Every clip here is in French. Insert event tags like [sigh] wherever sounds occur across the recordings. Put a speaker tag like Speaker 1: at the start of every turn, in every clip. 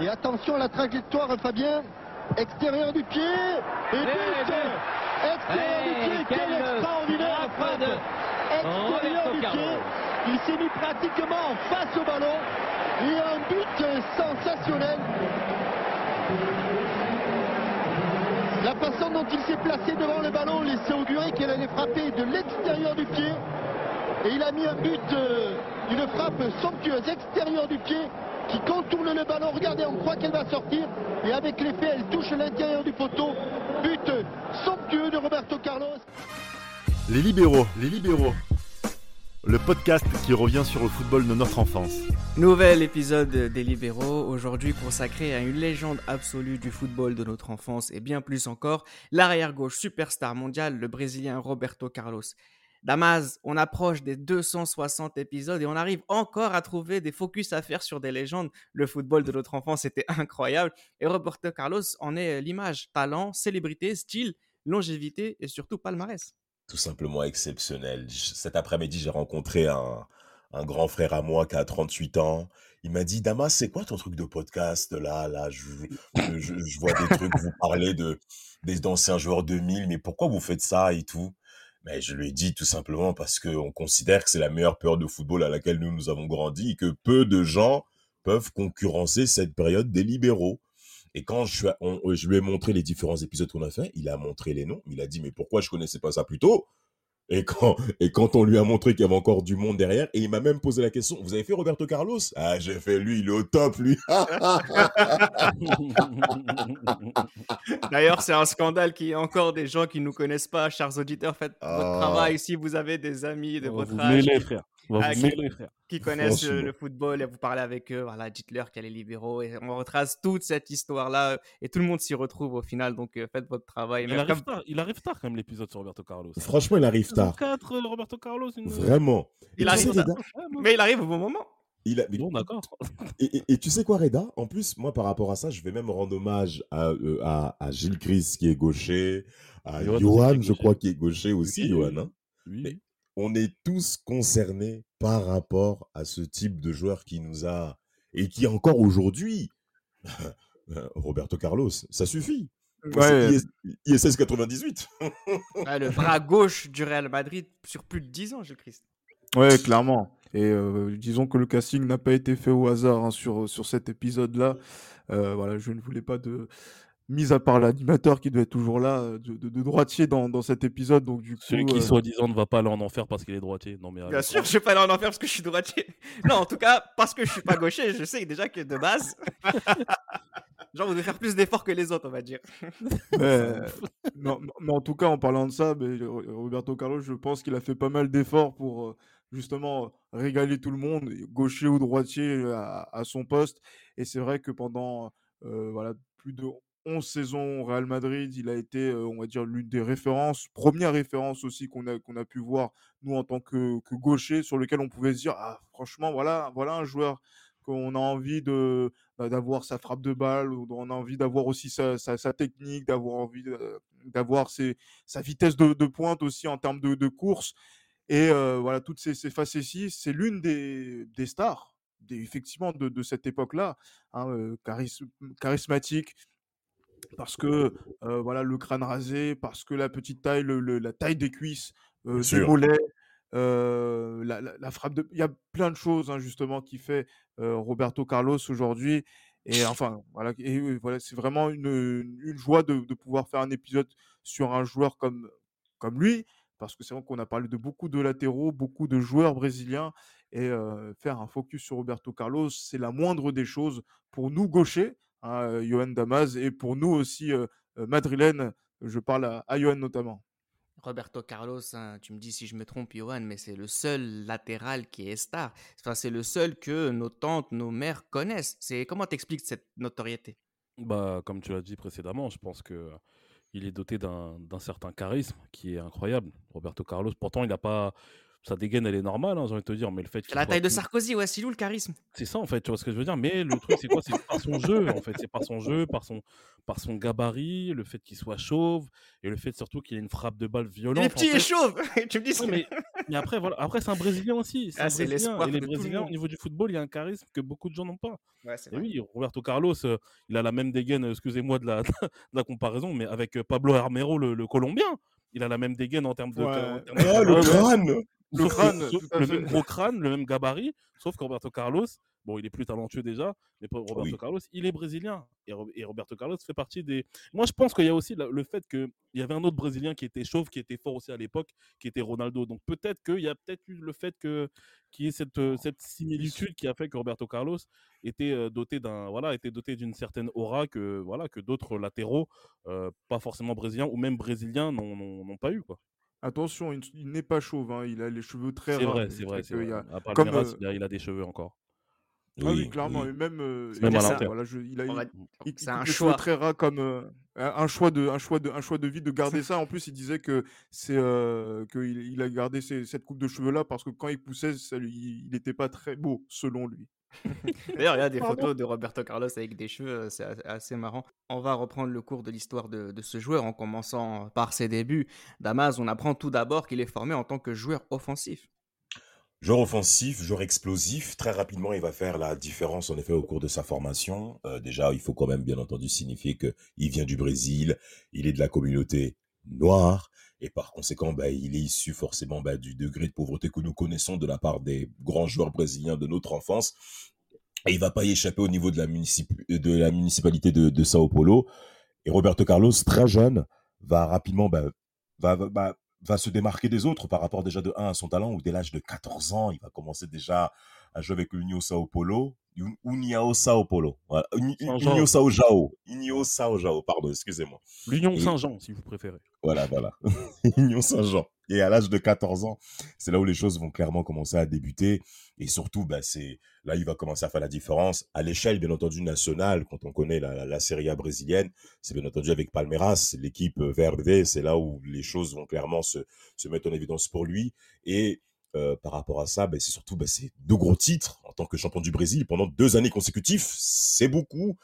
Speaker 1: Et attention à la trajectoire, Fabien. Extérieur du pied. Et but Extérieur du pied. Quelle extraordinaire frappe Extérieur du pied. Il s'est mis pratiquement face au ballon. Et un but sensationnel. La façon dont il s'est placé devant le ballon laissait augurer qu'il allait frapper de l'extérieur du pied. Et il a mis un but, euh, une frappe somptueuse extérieure du pied qui contourne le ballon. Regardez, on croit qu'elle va sortir. Et avec l'effet, elle touche l'intérieur du poteau. But somptueux de Roberto Carlos.
Speaker 2: Les libéraux, les libéraux. Le podcast qui revient sur le football de notre enfance.
Speaker 3: Nouvel épisode des Libéraux, aujourd'hui consacré à une légende absolue du football de notre enfance et bien plus encore, l'arrière-gauche superstar mondial, le Brésilien Roberto Carlos. Damas, on approche des 260 épisodes et on arrive encore à trouver des focus à faire sur des légendes. Le football de notre enfance était [laughs] incroyable et Roberto Carlos en est l'image. Talent, célébrité, style, longévité et surtout palmarès
Speaker 4: tout simplement exceptionnel. Cet après-midi, j'ai rencontré un, un, grand frère à moi qui a 38 ans. Il m'a dit, Damas, c'est quoi ton truc de podcast? Là Là, je, je, je vois des trucs, vous parlez de, des anciens joueurs 2000, mais pourquoi vous faites ça et tout? Mais je lui ai dit tout simplement parce qu'on considère que c'est la meilleure période de football à laquelle nous nous avons grandi et que peu de gens peuvent concurrencer cette période des libéraux. Et quand je, lui ai montré les différents épisodes qu'on a fait, il a montré les noms. Il a dit, mais pourquoi je connaissais pas ça plus tôt? Et quand, et quand on lui a montré qu'il y avait encore du monde derrière, et il m'a même posé la question, vous avez fait Roberto Carlos? Ah, j'ai fait lui, il est au top, lui. [laughs]
Speaker 3: D'ailleurs, c'est un scandale qu'il y ait encore des gens qui ne nous connaissent pas. Chers auditeurs, faites votre travail. Si vous avez des amis de votre âge.
Speaker 5: frère.
Speaker 3: Ah, qui, connaissent le, football et vous parlez avec eux, voilà, dites-leur qu'elle est libéraux et on retrace toute cette histoire-là et tout le monde s'y retrouve au final. Donc euh, faites votre travail.
Speaker 5: Il, arrive tard, il arrive tard quand même l'épisode sur Roberto Carlos.
Speaker 4: Franchement, il arrive tard.
Speaker 5: 4, euh, Roberto Carlos.
Speaker 4: Vraiment.
Speaker 3: Il arrive. Mais il arrive au bon moment.
Speaker 4: Il a...
Speaker 5: Bon, d'accord.
Speaker 4: Et, tu sais quoi, Reda? En plus, moi, par rapport à ça, je vais même rendre hommage à, euh, à, à Gilles Chris qui est gaucher, à Johan, je crois, qui est gaucher aussi, Johan. Hein oui on est tous concernés par rapport à ce type de joueur qui nous a et qui encore aujourd'hui, [laughs] Roberto Carlos, ça suffit. Ouais. [laughs] ISS 98.
Speaker 3: le bras gauche du Real Madrid sur plus de 10 ans, je Christ.
Speaker 5: Ouais, clairement. Et euh, disons que le casting n'a pas été fait au hasard hein, sur, sur cet épisode-là. Euh, voilà, je ne voulais pas de, mis à part l'animateur qui doit être toujours là, euh, de, droitier dans, dans, cet épisode. Donc, du coup,
Speaker 6: Celui qui, euh, soi-disant, ne va pas aller en enfer parce qu'il est droitier. Non, mais,
Speaker 3: Bien sûr, je vais pas aller en enfer parce que je suis droitier. [laughs] non, en tout cas, parce que je suis pas gaucher, je sais déjà que de base. [laughs] Genre, vous devez faire plus d'efforts que les autres, on va dire. [laughs]
Speaker 5: mais, mais, en tout cas, en parlant de ça, mais, Roberto Carlos, je pense qu'il a fait pas mal d'efforts pour euh, justement régaler tout le monde, gaucher ou droitier à, à son poste. Et c'est vrai que pendant voilà, plus de 11 saisons au Real Madrid, il a été, on va dire, l'une des références, première référence aussi qu'on a, a pu voir, nous, en tant que, que, gaucher, sur lequel on pouvait se dire, ah, franchement, voilà, voilà un joueur qu'on a envie de bah, d'avoir sa frappe de balle, on a envie d'avoir aussi sa, sa, technique, d'avoir envie d'avoir sa vitesse de, de, pointe aussi en termes de, de course. Et voilà, toutes ces, ces facéties, c'est l'une des, des stars, des, effectivement, de, de cette époque-là, hein, charismatique, parce que voilà le crâne rasé, parce que la petite taille, la taille des cuisses, euh, des mollets, la, frappe de, il y a plein de choses hein, justement qui fait Roberto Carlos aujourd'hui. Et enfin voilà, et, voilà, c'est vraiment une, une joie de, de, pouvoir faire un épisode sur un joueur comme comme lui, parce que c'est vrai qu'on a parlé de beaucoup de latéraux, beaucoup de joueurs brésiliens, et faire un focus sur Roberto Carlos, c'est la moindre des choses pour nous gauchers hein, Johan Damas, et pour nous aussi, madrilène, je parle à, à Johan notamment.
Speaker 3: Roberto Carlos, hein, tu me dis si je me trompe, Johan, mais c'est le seul latéral qui est star. Enfin, c'est le seul que nos tantes, nos mères connaissent. C'est comment t'expliques cette notoriété?
Speaker 6: Bah, comme tu l'as dit précédemment, je pense que il est doté d'un certain charisme qui est incroyable. Roberto Carlos, pourtant, il n'a pas sa dégaine, elle est normale, hein, j'ai envie de te dire, mais le fait
Speaker 3: C'est la taille de Sarkozy, ouais, c'est où le charisme
Speaker 6: C'est ça, en fait, tu vois ce que je veux dire. Mais le truc, c'est quoi? C'est par son jeu, en fait. C'est par son jeu, par son, par son gabarit, le fait qu'il soit chauve, et le fait surtout qu'il ait une frappe de balle
Speaker 3: Il
Speaker 6: violente.
Speaker 3: est
Speaker 6: en
Speaker 3: petit
Speaker 6: fait.
Speaker 3: et chauve [laughs] Tu me dis
Speaker 6: Ouais,
Speaker 3: ça
Speaker 6: mais, mais après, voilà. après c'est un Brésilien aussi. C'est
Speaker 3: Ah, l'espoir
Speaker 6: Et les
Speaker 3: le
Speaker 6: Brésiliens, au niveau du football, il y a un charisme que beaucoup de gens n'ont pas.
Speaker 3: Ouais, c'est
Speaker 6: Et
Speaker 3: vrai.
Speaker 6: oui, Roberto Carlos, euh, il a la même dégaine, excusez-moi de la, [laughs] de la comparaison, mais avec euh, Pablo Armero, le, le Colombien. Il a la même dégaine en termes de.
Speaker 5: Ouais.
Speaker 6: en termes de
Speaker 4: le crâne
Speaker 5: Le
Speaker 6: que- le même gros crâne, le même gabarit, sauf que Roberto Carlos, bon, il est plus talentueux déjà, mais Roberto
Speaker 4: Oui.
Speaker 6: Carlos, il est brésilien. Et, Ro- et Roberto Carlos fait partie des. Moi, je pense qu'il y a aussi le fait qu'il y avait un autre Brésilien qui était chauve, qui était fort aussi à l'époque, qui était Ronaldo. Donc peut-être qu'il y a peut-être eu le fait que qu'il y ait cette, euh, cette similitude qui a fait que Roberto Carlos était euh, doté d'un voilà était doté d'une certaine aura que voilà que d'autres latéraux, euh, pas forcément brésiliens ou même brésiliens, n'ont pas eu quoi.
Speaker 5: Attention, il, il n'est pas chauve, hein, il a les cheveux très
Speaker 6: C'est
Speaker 5: rares.
Speaker 6: vrai, c'est vrai, c'est
Speaker 5: qu'il
Speaker 6: vrai.
Speaker 5: y a-
Speaker 6: À part
Speaker 5: comme,
Speaker 6: Palmeiras,
Speaker 5: euh,
Speaker 6: il, a, il a des cheveux encore.
Speaker 5: Ah oui,
Speaker 4: Oui,
Speaker 5: clairement,
Speaker 4: oui.
Speaker 5: et même, euh,
Speaker 6: C'est même
Speaker 5: il,
Speaker 6: à
Speaker 5: a-
Speaker 6: l'enterre.
Speaker 5: voilà, je- il a,
Speaker 3: va-
Speaker 5: il- il
Speaker 3: un choix.
Speaker 5: très ras comme euh, un choix de un choix de un choix de vie de garder ça. En plus, il disait que c'est euh, que il, il a gardé cette coupe de cheveux là parce que quand il poussait, ça il n'était pas très beau selon lui. [laughs]
Speaker 3: D'ailleurs, il y a des photos de Roberto Carlos avec des cheveux, euh, c'est assez marrant. On va reprendre le cours de l'histoire de, de ce joueur en commençant par ses débuts. Damas, on apprend tout d'abord qu'il est formé en tant que joueur offensif.
Speaker 4: Joueur offensif, joueur explosif, très rapidement, il va faire la différence en effet au cours de sa formation. Euh, déjà, il faut quand même bien entendu signifier que il vient du Brésil, il est de la communauté noire et par conséquent, bah, il est issu forcément bah, du degré de pauvreté que nous connaissons de la part des grands joueurs brésiliens de notre enfance. Et il va pas y échapper au niveau de la, municipalité de, de Sao Paulo. Et Roberto Carlos, très jeune, va rapidement bah, va, va, va se démarquer des autres par rapport déjà de 1 à son talent, où dès l'âge de 14 ans, il va commencer déjà à jouer avec l'Union Sao Paulo. Un- União Sao Paulo. Voilà. Uni-
Speaker 6: Saint-Jean.
Speaker 4: União Sao Jao. União Sao Jao, pardon, excusez-moi.
Speaker 6: L'Union Saint-Jean, si vous préférez.
Speaker 4: Voilà, voilà. [laughs] Union Saint-Jean. Et à l'âge de 14 ans, c'est là où les choses vont clairement commencer à débuter. Et surtout, bah, c'est là il va commencer à faire la différence à l'échelle, bien entendu, nationale. Quand on connaît la, la, la Serie A brésilienne, c'est bien entendu avec Palmeiras, l'équipe verde. C'est là où les choses vont clairement se, se mettre en évidence pour lui. Et euh, par rapport à ça, bah, c'est surtout bah, c'est deux gros titres en tant que champion du Brésil pendant deux années consécutives. C'est beaucoup.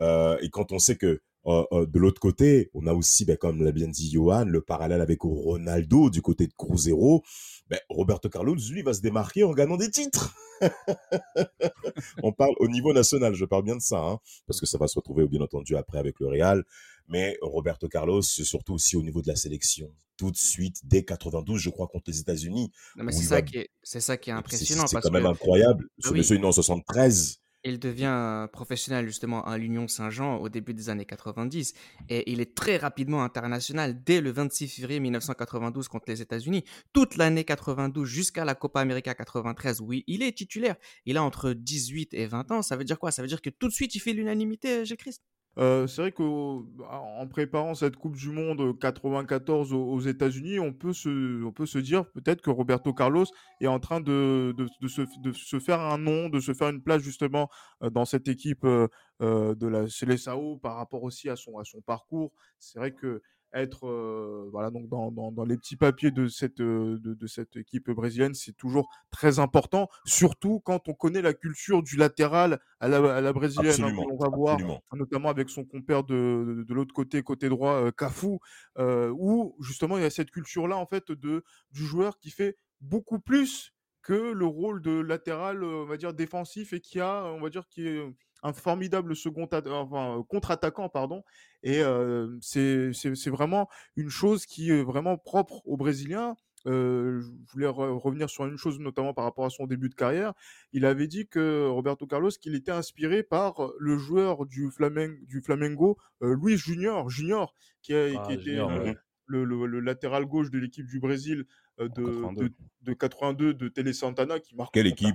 Speaker 4: Euh, et quand on sait que euh, de l'autre côté, on a aussi, ben, comme l'a bien dit Johan, le parallèle avec Ronaldo du côté de Cruzeiro. Ben, Roberto Carlos, lui, va se démarquer en gagnant des titres. [laughs] on parle au niveau national, je parle bien de ça, hein, parce que ça va se retrouver bien entendu après avec le Real. Mais Roberto Carlos, surtout aussi au niveau de la sélection. Tout de suite, dès 92, je crois, contre les États-Unis.
Speaker 3: C'est
Speaker 4: il
Speaker 3: ça,
Speaker 4: va-
Speaker 3: qui est, c'est ça qui est
Speaker 4: C'est-
Speaker 3: impressionnant
Speaker 4: C'est quand même
Speaker 3: que
Speaker 4: incroyable. Ce
Speaker 3: Ah oui.
Speaker 4: monsieur est né en 73.
Speaker 3: il devient professionnel justement à l'Union Saint-Jean au début des années 90 et il est très rapidement international dès le 26 février 1992 contre les États-Unis. Toute l'année 92 jusqu'à la Copa América 93, oui, il est titulaire. Il a entre 18 et 20 ans. Ça veut dire quoi? Ça veut dire que tout de suite il fait l'unanimité, j'ai Christ.
Speaker 5: Euh, c'est vrai qu'en préparant cette Coupe du Monde euh, 94 aux, aux États-Unis, on peut se, on peut se dire peut-être que Roberto Carlos est en train de, de, se, de se faire un nom, de se faire une place justement euh, dans cette équipe euh, euh, de la Seleção par rapport aussi à son, à son parcours. C'est vrai que être euh, voilà donc dans, dans, dans les petits papiers de cette euh, de, de cette équipe brésilienne c'est toujours très important surtout quand on connaît la culture du latéral à la, à la brésilienne hein, l'on va voir
Speaker 4: absolument.
Speaker 5: notamment avec son compère de, de, de l'autre côté, côté droit, euh, Cafu, euh, où justement il y a cette culture-là en fait de du joueur qui fait beaucoup plus que le rôle de latéral, on va dire défensif et qui a, on va dire, qui est un formidable second enfin, euh, contre-attaquant, pardon. Et euh, c'est vraiment une chose qui est vraiment propre aux Brésiliens. Euh, je voulais re- revenir sur une chose, notamment par rapport à son début de carrière. Il avait dit que Roberto Carlos, qu'il était inspiré par le joueur du, Flamen- du Flamengo, euh, Luis Junior, Junior, qui, a,
Speaker 6: Ah,
Speaker 5: qui était
Speaker 6: Junior,
Speaker 5: le,
Speaker 6: ouais.
Speaker 5: le- le- le latéral gauche de l'équipe du Brésil de,
Speaker 6: 82.
Speaker 5: de, de 82 de Télé Santana qui marque
Speaker 4: Quelle équipe?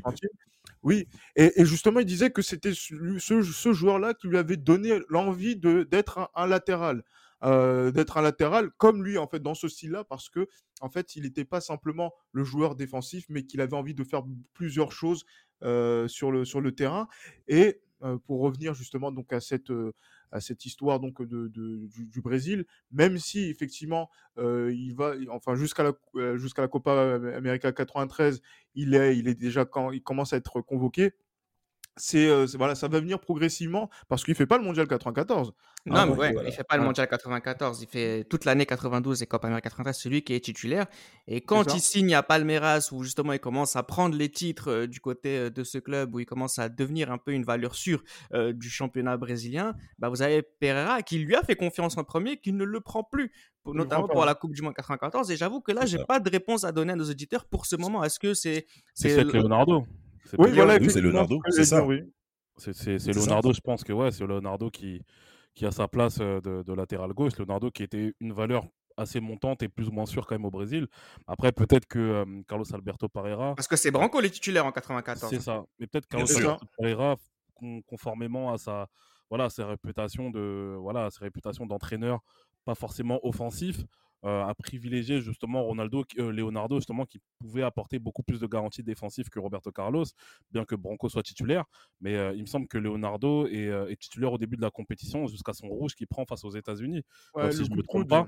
Speaker 5: Oui, et, et justement, il disait que c'était ce, joueur-là qui lui avait donné l'envie de d'être un, un latéral, euh, d'être un latéral comme lui en fait dans ce style-là, parce que en fait, il n'était pas simplement le joueur défensif, mais qu'il avait envie de faire plusieurs choses euh, sur le sur le terrain. Et pour revenir justement donc à cette, cette histoire donc de, du, Brésil, même si effectivement il va, enfin jusqu'à la, jusqu'à la Copa América 93, il est, il est déjà quand il commence à être convoqué c'est voilà, ça va venir progressivement parce qu'il fait pas le mondial 94.
Speaker 3: Non, hein, mais ouais, il fait pas le mondial 94, il fait toute l'année 92 et Copa América 93, c'est lui qui est titulaire. Et quand il signe à Palmeiras, où justement il commence à prendre les titres du côté de ce club, où il commence à devenir un peu une valeur sûre du championnat brésilien, bah vous avez Pereira qui lui a fait confiance en premier, qui ne le prend plus, notamment pour la Coupe du Monde 94. Et j'avoue que là, j'ai pas de réponse à donner à nos auditeurs pour ce moment. Est-ce que c'est
Speaker 6: c'est Leonardo
Speaker 5: oui, voilà,
Speaker 4: c'est Leonardo, c'est ça.
Speaker 6: C'est Leonardo, je pense que ouais, c'est Leonardo qui, qui a sa place de, latéral gauche. Leonardo qui était une valeur assez montante et plus ou moins sûre quand même au Brésil. Après, peut-être que euh, Carlos Alberto Pereira.
Speaker 3: Parce que c'est Branco les titulaires en 94.
Speaker 6: C'est ça. Mais peut-être Carlos Alberto Pereira, conformément à sa, voilà, ses réputations de, voilà, ses réputations d'entraîneur, pas forcément offensif, euh, a privilégié justement Ronaldo, euh, Leonardo justement qui pouvait apporter beaucoup plus de garanties défensives que Roberto Carlos, bien que Branco soit titulaire. Mais euh, il me semble que Leonardo est, titulaire au début de la compétition jusqu'à son rouge qu'il prend face aux États-Unis. si je ne me trompe pas.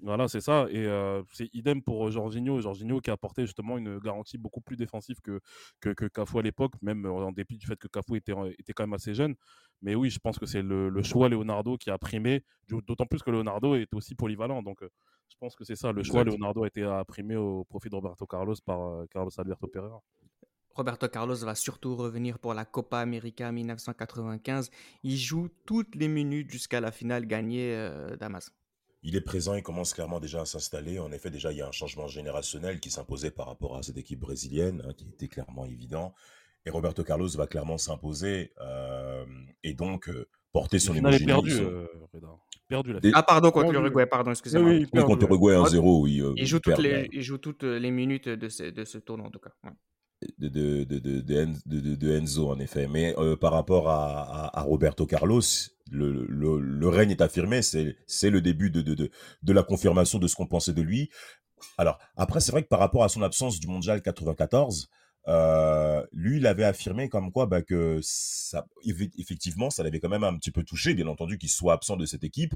Speaker 6: Voilà, c'est ça. Et c'est idem pour Jorginho. Jorginho qui a apporté justement une garantie beaucoup plus défensive que, que, que Cafu à l'époque, même en dépit du fait que Cafu était, était quand même assez jeune. Mais oui, je pense que c'est le, choix Leonardo qui a primé, d'autant plus que Leonardo est aussi polyvalent. Donc je pense que c'est ça. Le choix Leonardo a été primé au profit de Roberto Carlos par Carlos Alberto Pereira.
Speaker 3: Roberto Carlos va surtout revenir pour la Copa América 1995. Il joue toutes les minutes jusqu'à la finale gagnée Damas
Speaker 4: il est présent, il commence clairement déjà à s'installer. En effet, déjà, il y a un changement générationnel qui s'imposait par rapport à cette équipe brésilienne, hein, qui était clairement évident. Et Roberto Carlos va clairement s'imposer euh, et donc euh, porter son
Speaker 6: émotion. perdu, euh,
Speaker 3: perdu la Ah, pardon, contre l'Uruguay, pardon, excusez-moi.
Speaker 4: Oui, contre l'Uruguay 1-0,
Speaker 3: oui. il, joue toutes les, il joue toutes les minutes de ce, de ce tournoi, en tout cas.
Speaker 4: De, de, de, de, Enzo, en effet. Mais par rapport à, à Roberto Carlos, le, le, règne est affirmé, c'est le début de, de, de, de, la confirmation de ce qu'on pensait de lui. Alors, après, c'est vrai que par rapport à son absence du mondial 94, euh, lui, il avait affirmé comme quoi bah, que ça, effectivement, ça l'avait quand même un petit peu touché, bien entendu, qu'il soit absent de cette équipe.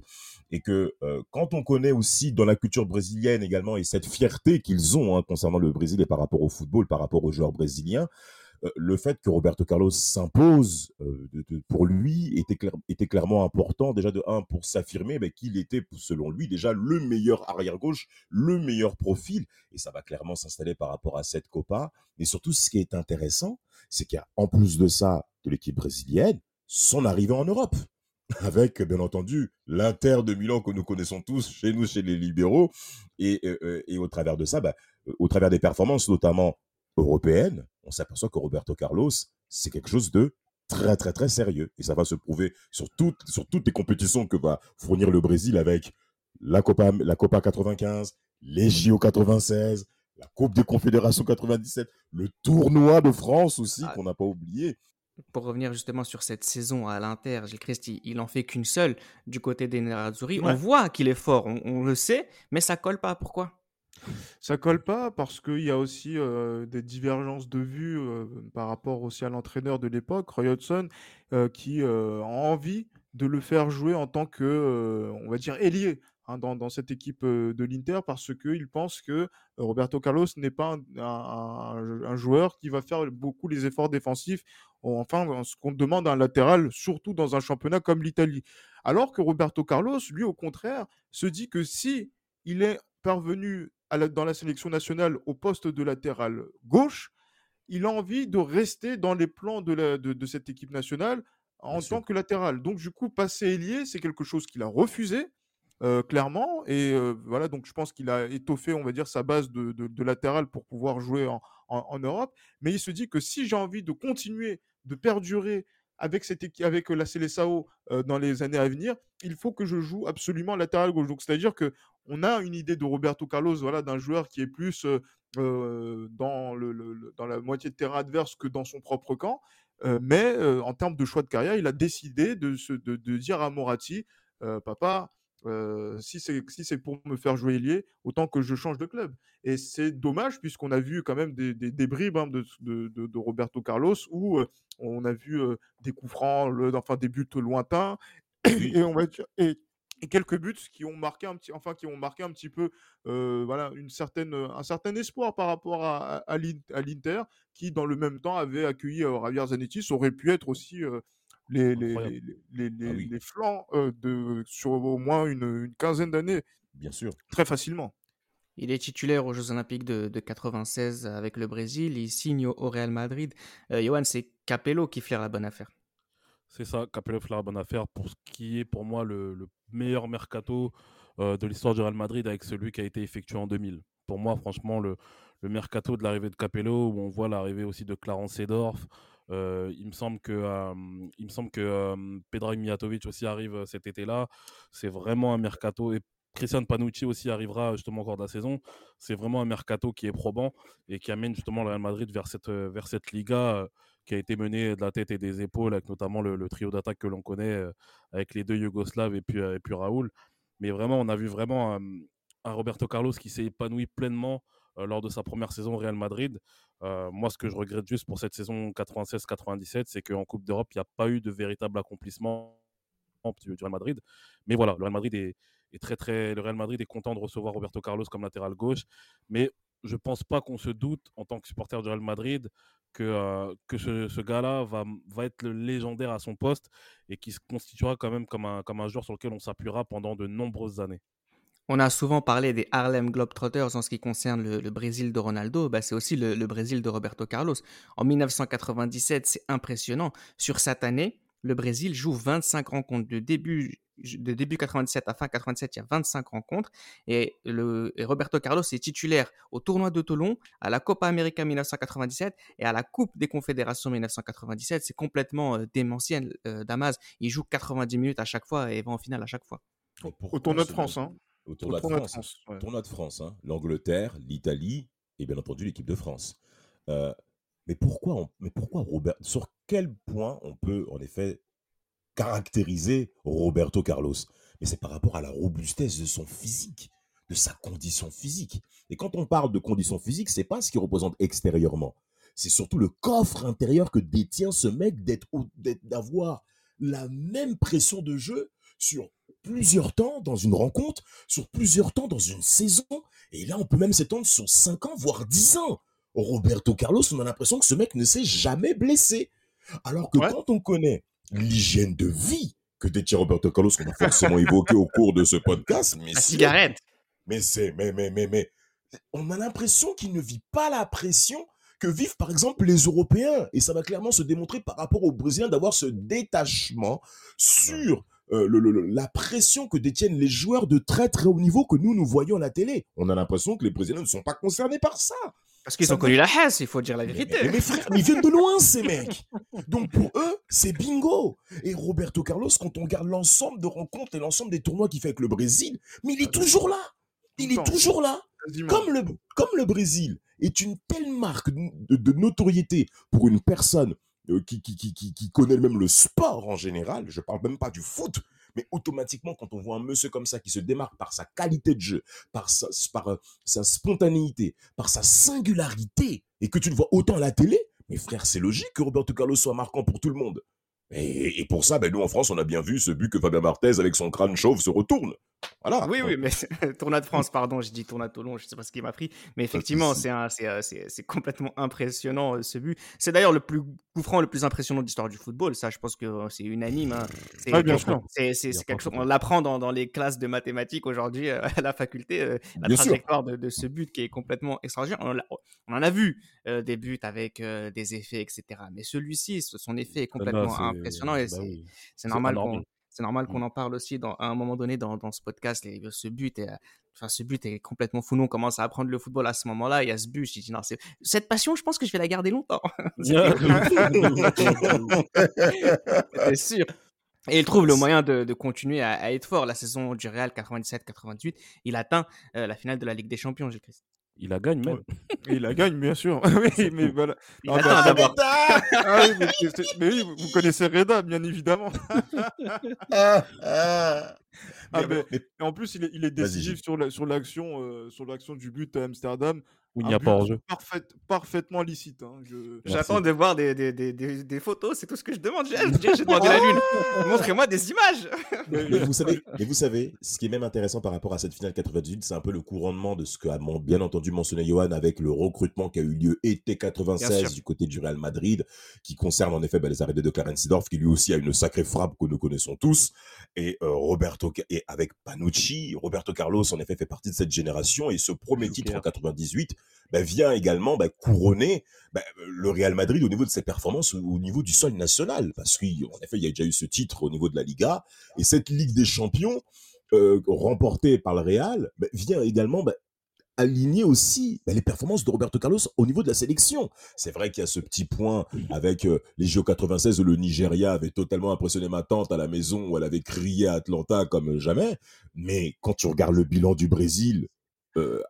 Speaker 4: Et que euh, quand on connaît aussi dans la culture brésilienne également, et cette fierté qu'ils ont hein, concernant le Brésil et par rapport au football, par rapport aux joueurs brésiliens, le fait que Roberto Carlos s'impose euh, pour lui était, clairement important. Déjà de un pour s'affirmer qu'il était selon lui déjà le meilleur arrière gauche, le meilleur profil et ça va clairement s'installer par rapport à cette Copa. Mais surtout ce qui est intéressant, c'est qu'il y a en plus de ça de l'équipe brésilienne son arrivée en Europe [laughs] avec bien entendu l'Inter de Milan que nous connaissons tous chez nous, chez les libéraux, et, euh, au travers de ça, bah, au travers des performances notamment européenne, on s'aperçoit que Roberto Carlos, c'est quelque chose de très très très sérieux. Et ça va se prouver sur toutes, sur toutes les compétitions que va fournir le Brésil avec la Copa, la Copa 95, les JO 96, la Coupe des Confédérations 97, le tournoi de France aussi ah. qu'on n'a pas oublié.
Speaker 3: Pour revenir justement sur cette saison à l'Inter, Gilles Christi, il en fait qu'une seule du côté des Nerazzurri. On voit qu'il est fort, on, on, le sait, mais ça colle pas. Pourquoi?
Speaker 5: Ça colle pas parce qu'il y a aussi des divergences de vues par rapport aussi à l'entraîneur de l'époque, Roy Hodgson, qui a envie de le faire jouer en tant que, on va dire, ailier hein, dans, cette équipe de l'Inter parce qu'il pense que Roberto Carlos n'est pas un, joueur qui va faire beaucoup les efforts défensifs, enfin ce qu'on demande à un latéral, surtout dans un championnat comme l'Italie. Alors que Roberto Carlos, lui, au contraire, se dit que si il est parvenu dans la sélection nationale au poste de latéral gauche, il a envie de rester dans les plans de, de, cette équipe nationale en tant que latéral. Donc, du coup, passer ailier, c'est quelque chose qu'il a refusé, euh, clairement. Et euh, voilà, donc je pense qu'il a étoffé, on va dire, sa base de, de latéral pour pouvoir jouer en, en, Europe. Mais il se dit que si j'ai envie de continuer, de perdurer avec, cette équipe, avec la Célessao euh, dans les années à venir, il faut que je joue absolument latéral gauche. Donc, c'est-à-dire que on a une idée de Roberto Carlos, voilà, d'un joueur qui est plus dans, le, dans la moitié de terrain adverse que dans son propre camp. mais en termes de choix de carrière, il a décidé de, se, de, dire à Moratti, papa, si c'est si pour me faire jouer ailier, autant que je change de club. Et c'est dommage puisqu'on a vu quand même des, des, bribes hein, de, Roberto Carlos où on a vu des coups francs, le, enfin des buts lointains et on va et, quelques buts qui ont marqué un petit, enfin qui ont marqué un petit peu, voilà, une certaine, un certain espoir par rapport à, à, l'Inter, qui dans le même temps avait accueilli Javier Zanetti, ça aurait pu être aussi les, les, les, ah les, flancs de, sur au moins une, quinzaine d'années.
Speaker 4: Bien sûr.
Speaker 5: Très facilement.
Speaker 3: Il est titulaire aux Jeux Olympiques de, de 96 avec le Brésil. Il signe au Real Madrid. Euh, Johan, c'est Capello qui flaire la bonne affaire.
Speaker 6: C'est ça, Capello flaire la bonne affaire pour ce qui est pour moi le, meilleur mercato euh, de l'histoire du Real Madrid avec celui qui a été effectué en 2000. Pour moi, franchement, le, mercato de l'arrivée de Capello, où on voit l'arrivée aussi de Clarence Sedorf, euh, il me semble que, euh, il me semble que euh, Pedro Mijatovic aussi arrive cet été-là. C'est vraiment un mercato. Et Christian Panucci aussi arrivera justement encore de la saison. C'est vraiment un mercato qui est probant et qui amène justement le Real Madrid vers cette, vers cette Liga qui a été menée de la tête et des épaules, avec notamment le, trio d'attaque que l'on connaît, avec les deux Yougoslaves et puis, et puis Raoul. Mais vraiment, on a vu vraiment un Roberto Carlos qui s'est épanoui pleinement lors de sa première saison au Real Madrid. moi, ce que je regrette juste pour cette saison 96-97, c'est qu'en Coupe d'Europe, il n'y a pas eu de véritable accomplissement du Real Madrid. Mais voilà, le Real Madrid est, très très, le Real Madrid est content de recevoir Roberto Carlos comme latéral gauche. Mais je ne pense pas qu'on se doute en tant que supporter du Real Madrid que, que ce, gars-là va, va être le légendaire à son poste et qui se constituera quand même comme un, comme un joueur sur lequel on s'appuiera pendant de nombreuses années.
Speaker 3: On a souvent parlé des Harlem Globetrotters en ce qui concerne le, Brésil de Ronaldo, bah c'est aussi le, Brésil de Roberto Carlos. En 1997, c'est impressionnant. Sur cette année, le Brésil joue 25 rencontres de début de début 97 à fin 97, il y a 25 rencontres et, le, Roberto Carlos est titulaire au tournoi de Toulon, à la Copa América 1997 et à la Coupe des Confédérations 1997. C'est complètement euh, démentiel, euh, Damas. Il joue 90 minutes à chaque fois et va en finale à chaque fois.
Speaker 5: Au tournoi de France, hein
Speaker 4: au tournoi de France. Tournoi de France, hein. l'Angleterre, l'Italie et bien entendu l'équipe de France. Euh, mais pourquoi, mais pourquoi Robert Sur quel point on peut en effet caractériser Roberto Carlos Mais c'est par rapport à la robustesse de son physique, de sa condition physique. Et quand on parle de condition physique, c'est pas ce qu'il représente extérieurement. C'est surtout le coffre intérieur que détient ce mec d'être, d'avoir la même pression de jeu sur plusieurs temps dans une rencontre, sur plusieurs temps dans une saison. Et là, on peut même s'étendre sur 5 ans, voire 10 ans. Roberto Carlos, on a l'impression que ce mec ne s'est jamais blessé. Alors que quand on connaît l'hygiène de vie que détient Roberto Carlos, qu'on a forcément évoqué au cours de ce podcast,
Speaker 3: mais la cigarette.
Speaker 4: Mais c'est, mais, mais, mais, mais, on a l'impression qu'il ne vit pas la pression que vivent par exemple les Européens. Et ça va clairement se démontrer par rapport aux Brésiliens d'avoir ce détachement sur euh, la pression que détiennent les joueurs de très très haut niveau que nous, nous voyons à la télé. On a l'impression que les Brésiliens ne sont pas concernés par ça.
Speaker 3: Parce qu'ils ont connu la Hesse, il faut dire la vérité.
Speaker 4: Mais, mes frères, ils viennent de loin, ces mecs. Donc pour eux, c'est bingo. Et Roberto Carlos, quand on regarde l'ensemble de rencontres et l'ensemble des tournois qu'il fait avec le Brésil, mais il est toujours là. Il est toujours là. Comme le, comme le Brésil est une telle marque de notoriété pour une personne euh, qui, qui, qui, qui, connaît même le sport en général, je parle même pas du foot, mais automatiquement, quand on voit un monsieur comme ça qui se démarque par sa qualité de jeu, par euh, sa spontanéité, par sa singularité, et que tu le vois autant à la télé, mais frère, c'est logique que Roberto Carlos soit marquant pour tout le monde. Et, pour ça, ben, nous en France, on a bien vu ce but que Fabien Marthez, avec son crâne chauve, se retourne. Voilà.
Speaker 3: Oui, oui, mais [laughs] tournoi de France, pardon, j'ai dit tournoi de Toulon, je sais pas ce qui m'a pris, mais effectivement, c'est euh, c'est complètement impressionnant euh, ce but. C'est d'ailleurs le plus coup franc, le plus impressionnant de l'histoire du football. Ça, je pense que euh, c'est unanime. Hein.
Speaker 5: C'est bien sûr.
Speaker 3: quelque chose. On l'apprend dans, dans, les classes de mathématiques aujourd'hui à la faculté. la trajectoire de, ce but qui est complètement extraordinaire. On, en a vu des buts avec des effets, etc. Mais celui-ci, son effet est complètement impressionnant et bah c'est normal c'est normal qu'on mmh. en parle aussi dans, à un moment donné dans, dans ce podcast. ce but est, enfin, ce but est complètement fou. Nous, on commence à apprendre le football à ce moment-là. Il y a ce but. Je dis, non, cette passion, je pense que je vais la garder longtemps. [laughs] [laughs] [laughs] c'est sûr. Et il trouve le moyen de, de continuer à, être fort. La saison du Real 97-98, il atteint euh, la finale de la Ligue des Champions, Gilles Christ.
Speaker 6: Il la gagne même.
Speaker 5: Et il la gagne, bien sûr. [laughs] oui, mais voilà. Non,
Speaker 3: Attends.
Speaker 5: Ah oui, mais, oui, vous- connaissez Reda, bien évidemment.
Speaker 4: Ah, [laughs] ah.
Speaker 5: Ah,
Speaker 4: Mais-
Speaker 5: mais-
Speaker 4: mais-
Speaker 5: Et en plus, il est, il est décisif sur la- sur l'action euh, sur l'action du but à Amsterdam.
Speaker 6: Où il n'y a pas hors-jeu.
Speaker 5: parfait- parfaitement licite. hein, je-.
Speaker 3: J'attends de voir des, des, des, des, des photos, c'est tout ce que je demande. J'ai [laughs] demandé la lune. Montrez-moi des images. [laughs]
Speaker 5: Mais-
Speaker 4: vous savez, mais vous savez, ce qui est même intéressant par rapport à cette finale 98, c'est un peu le couronnement de ce qu'a bien entendu mentionné Johan avec le recrutement qui a eu lieu été
Speaker 3: Bien
Speaker 4: 96
Speaker 3: sûr.
Speaker 4: du côté du Real Madrid, qui concerne en effet bah, les arrivées de Clarence Seedorf, qui lui aussi a une sacrée frappe que nous connaissons tous, et euh, Roberto et avec Panucci, Roberto Carlos en effet fait partie de cette génération, et ce premier titre en 98 bah, vient également bah, couronner bah, le Real Madrid au niveau de ses performances au, au niveau du sol national, parce qu'en effet il y a déjà eu ce titre au niveau de la Liga, et cette Ligue des Champions, euh, remportée par le Real, vient également aligner aussi les performances de Roberto Carlos au niveau de la sélection. C'est vrai qu'il y a ce petit point avec euh, les JO 96 où le Nigeria avait totalement impressionné ma tante à la maison où elle avait crié à Atlanta comme jamais. Mais quand tu regardes le bilan du Brésil, euh,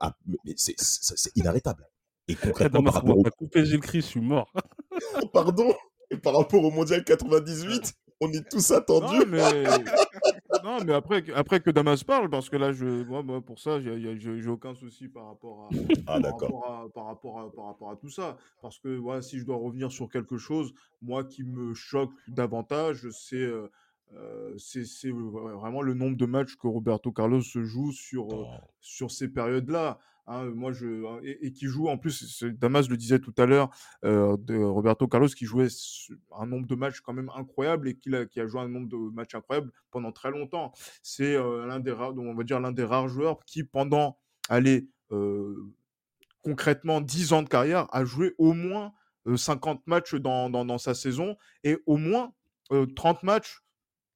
Speaker 4: c'est- inarrêtable. Et [laughs] concrètement,
Speaker 6: Damas,
Speaker 4: par rapport au
Speaker 6: coupé Gilles Christ, je suis mort. [laughs]
Speaker 4: pardon, et par rapport au mondial 98, on est tous attendus.
Speaker 5: Non, mais, [laughs] non, mais après, que- après que Damas parle, parce que là, je, moi, moi, pour ça, j'ai- aucun souci par rapport à,
Speaker 4: Ah
Speaker 5: par
Speaker 4: d'accord.
Speaker 5: rapport à, par rapport à, par rapport à tout ça. Parce que voilà, si je dois revenir sur quelque chose, moi qui me choque davantage, c'est euh, euh, c'est vraiment le nombre de matchs que Roberto Carlos se joue sur, euh, sur ces périodes-là. hein. moi, je, et, et qui joue, en plus, Damas le disait tout à l'heure, euh, de Roberto Carlos qui jouait un nombre de matchs quand même incroyable et qui a, qui a joué un nombre de matchs incroyable pendant très longtemps. C'est l'un des rares, on va dire l'un des rares joueurs qui, pendant, allez, concrètement 10 ans de carrière, a joué au moins euh, 50 matchs dans, dans, dans sa saison et au moins euh, 30 matchs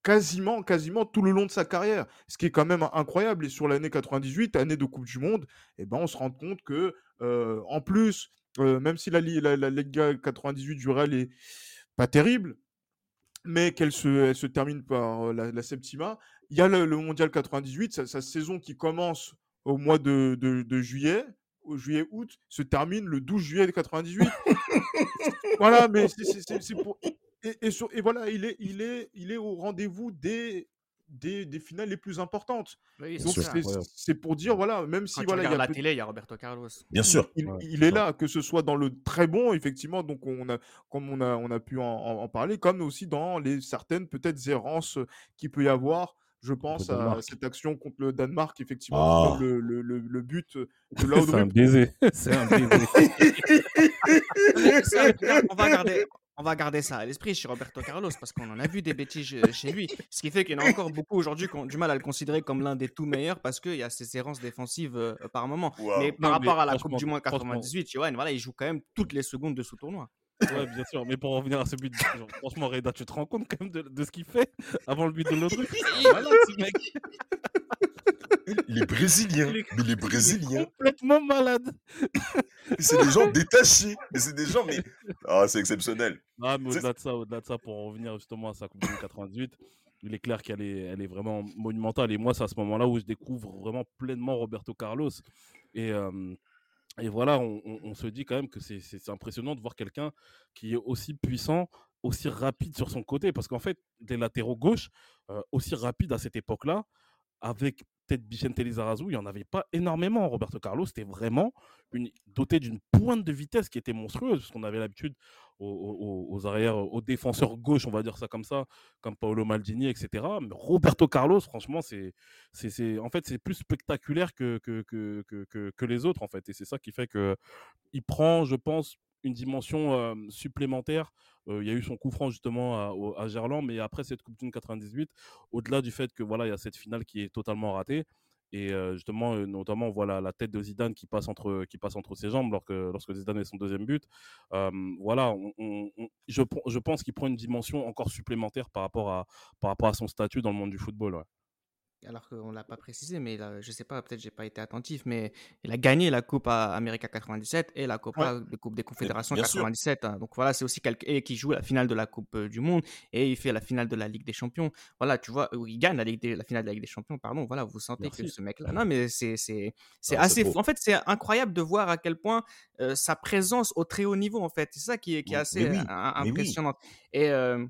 Speaker 5: quasiment, quasiment tout le long de sa carrière. Ce qui est quand même incroyable. Et sur l'année 98, année de Coupe du Monde, eh ben, on se rend compte que, euh, en plus, euh, même si la, la, Liga 98 du Real est pas terrible, mais qu'elle se, elle se termine par euh, la, Septima, il y a le, Mondial 98, sa, sa saison qui commence au mois de, de, juillet, au juillet-août, se termine le 12 juillet 98. voilà, mais c'est pour... Et, et sur- et voilà, il est, il est, il est au rendez-vous des, des, des finales les plus importantes.
Speaker 3: Oui,
Speaker 5: Donc
Speaker 3: c'est
Speaker 5: pour dire, voilà, même si
Speaker 3: Quand
Speaker 5: voilà, il y a
Speaker 3: la télé, il y a Roberto Carlos.
Speaker 4: Bien sûr.
Speaker 5: il,
Speaker 6: Ouais,
Speaker 5: il
Speaker 6: c'est
Speaker 5: est là, que ce soit dans le très bon, effectivement, donc on a, comme on a, on a pu en, en- en parler, comme aussi dans les certaines peut-être errances qu'il peut y avoir. Je pense à cette action contre le Danemark, effectivement, donne le, le, le, le but de [laughs]
Speaker 6: C'est un
Speaker 5: Laudrup.
Speaker 6: baiser. C'est un baiser. [laughs] [laughs]
Speaker 3: On va garder, on va garder ça à l'esprit chez Roberto Carlos parce qu'on en a vu des bêtises euh, chez lui. Ce qui fait qu'il y en a [laughs] encore beaucoup aujourd'hui qui ont du mal à le considérer comme l'un des tout meilleurs parce qu'il y a ces errances défensives euh, par moment.
Speaker 4: Waouh.
Speaker 3: Mais par
Speaker 6: Non, mais
Speaker 3: rapport à la Coupe du Monde
Speaker 6: franchement-
Speaker 3: 98, Johan, voilà, il joue quand même toutes les secondes de ce tournoi.
Speaker 6: Ouais, bien sûr. Mais pour revenir à ce but, genre, franchement, Reda, tu te rends compte quand même de, de ce qu'il fait avant le but de l'autre [laughs] Voilà, ce mec.
Speaker 4: Les Brésiliens,
Speaker 6: Il est-
Speaker 4: mais les
Speaker 6: Il est
Speaker 4: Brésiliens, [laughs]
Speaker 6: complètement malade.
Speaker 4: c'est des gens détachés. Mais c'est des gens, mais ah, c'est exceptionnel.
Speaker 6: Ah, mais au-delà de ça, au-delà de ça, pour en revenir justement à sa Coupe du Monde 98, il est clair qu'elle est, elle est vraiment monumentale. Et moi, c'est à ce moment-là où je découvre vraiment pleinement Roberto Carlos. Et, euh, et voilà, on, on- on se dit quand même que c'est- impressionnant de voir quelqu'un qui est aussi puissant, aussi rapide sur son côté. Parce qu'en fait, des latéraux gauches, euh, aussi rapides à cette époque-là, avec peut-être Vicente Lizarazu, il n'y en avait pas énormément. Roberto Carlos, c'était vraiment doté d'une pointe de vitesse qui était monstrueuse, parce qu'on avait l'habitude aux, arrières, aux défenseurs gauches, on va dire ça comme ça, comme Paolo Maldini, etc. Mais Roberto Carlos, franchement, c'est, c'est, en fait, c'est plus spectaculaire que, que, que, que- que les autres, en fait. Et c'est ça qui fait que il prend, je pense, une dimension supplémentaire. Il y a eu son coup franc justement à, Gerland, mais après cette Coupe du Monde 98, au-delà du fait que voilà, il y a cette finale qui est totalement ratée. Et justement, notamment, voilà la tête de Zidane qui passe entre, qui passe entre ses jambes lorsque, Zidane est son deuxième but. Voilà, on- on- on- je, pen- je pense qu'il prend une dimension encore supplémentaire par rapport à, par rapport à son statut dans le monde du football.
Speaker 3: Alors qu'on ne l'a pas précisé, mais je je sais pas, peut-être j'ai pas été attentif, mais il a gagné la Coupe América 97 et la Copa des des Confédérations 97. Hein. Donc voilà, c'est aussi quelqu'un et qui joue la finale de la Coupe du Monde et il fait la finale de la Ligue des Champions. Voilà, tu vois, il gagne la, Ligue la finale de la Ligue des Champions, pardon. Voilà, vous sentez que ce mec-là. Non, mais c'est c'est c'est assez. En fait, c'est incroyable de voir à quel point sa présence au très haut niveau, en fait, c'est ça qui est, qui est assez impressionnant. Et euh,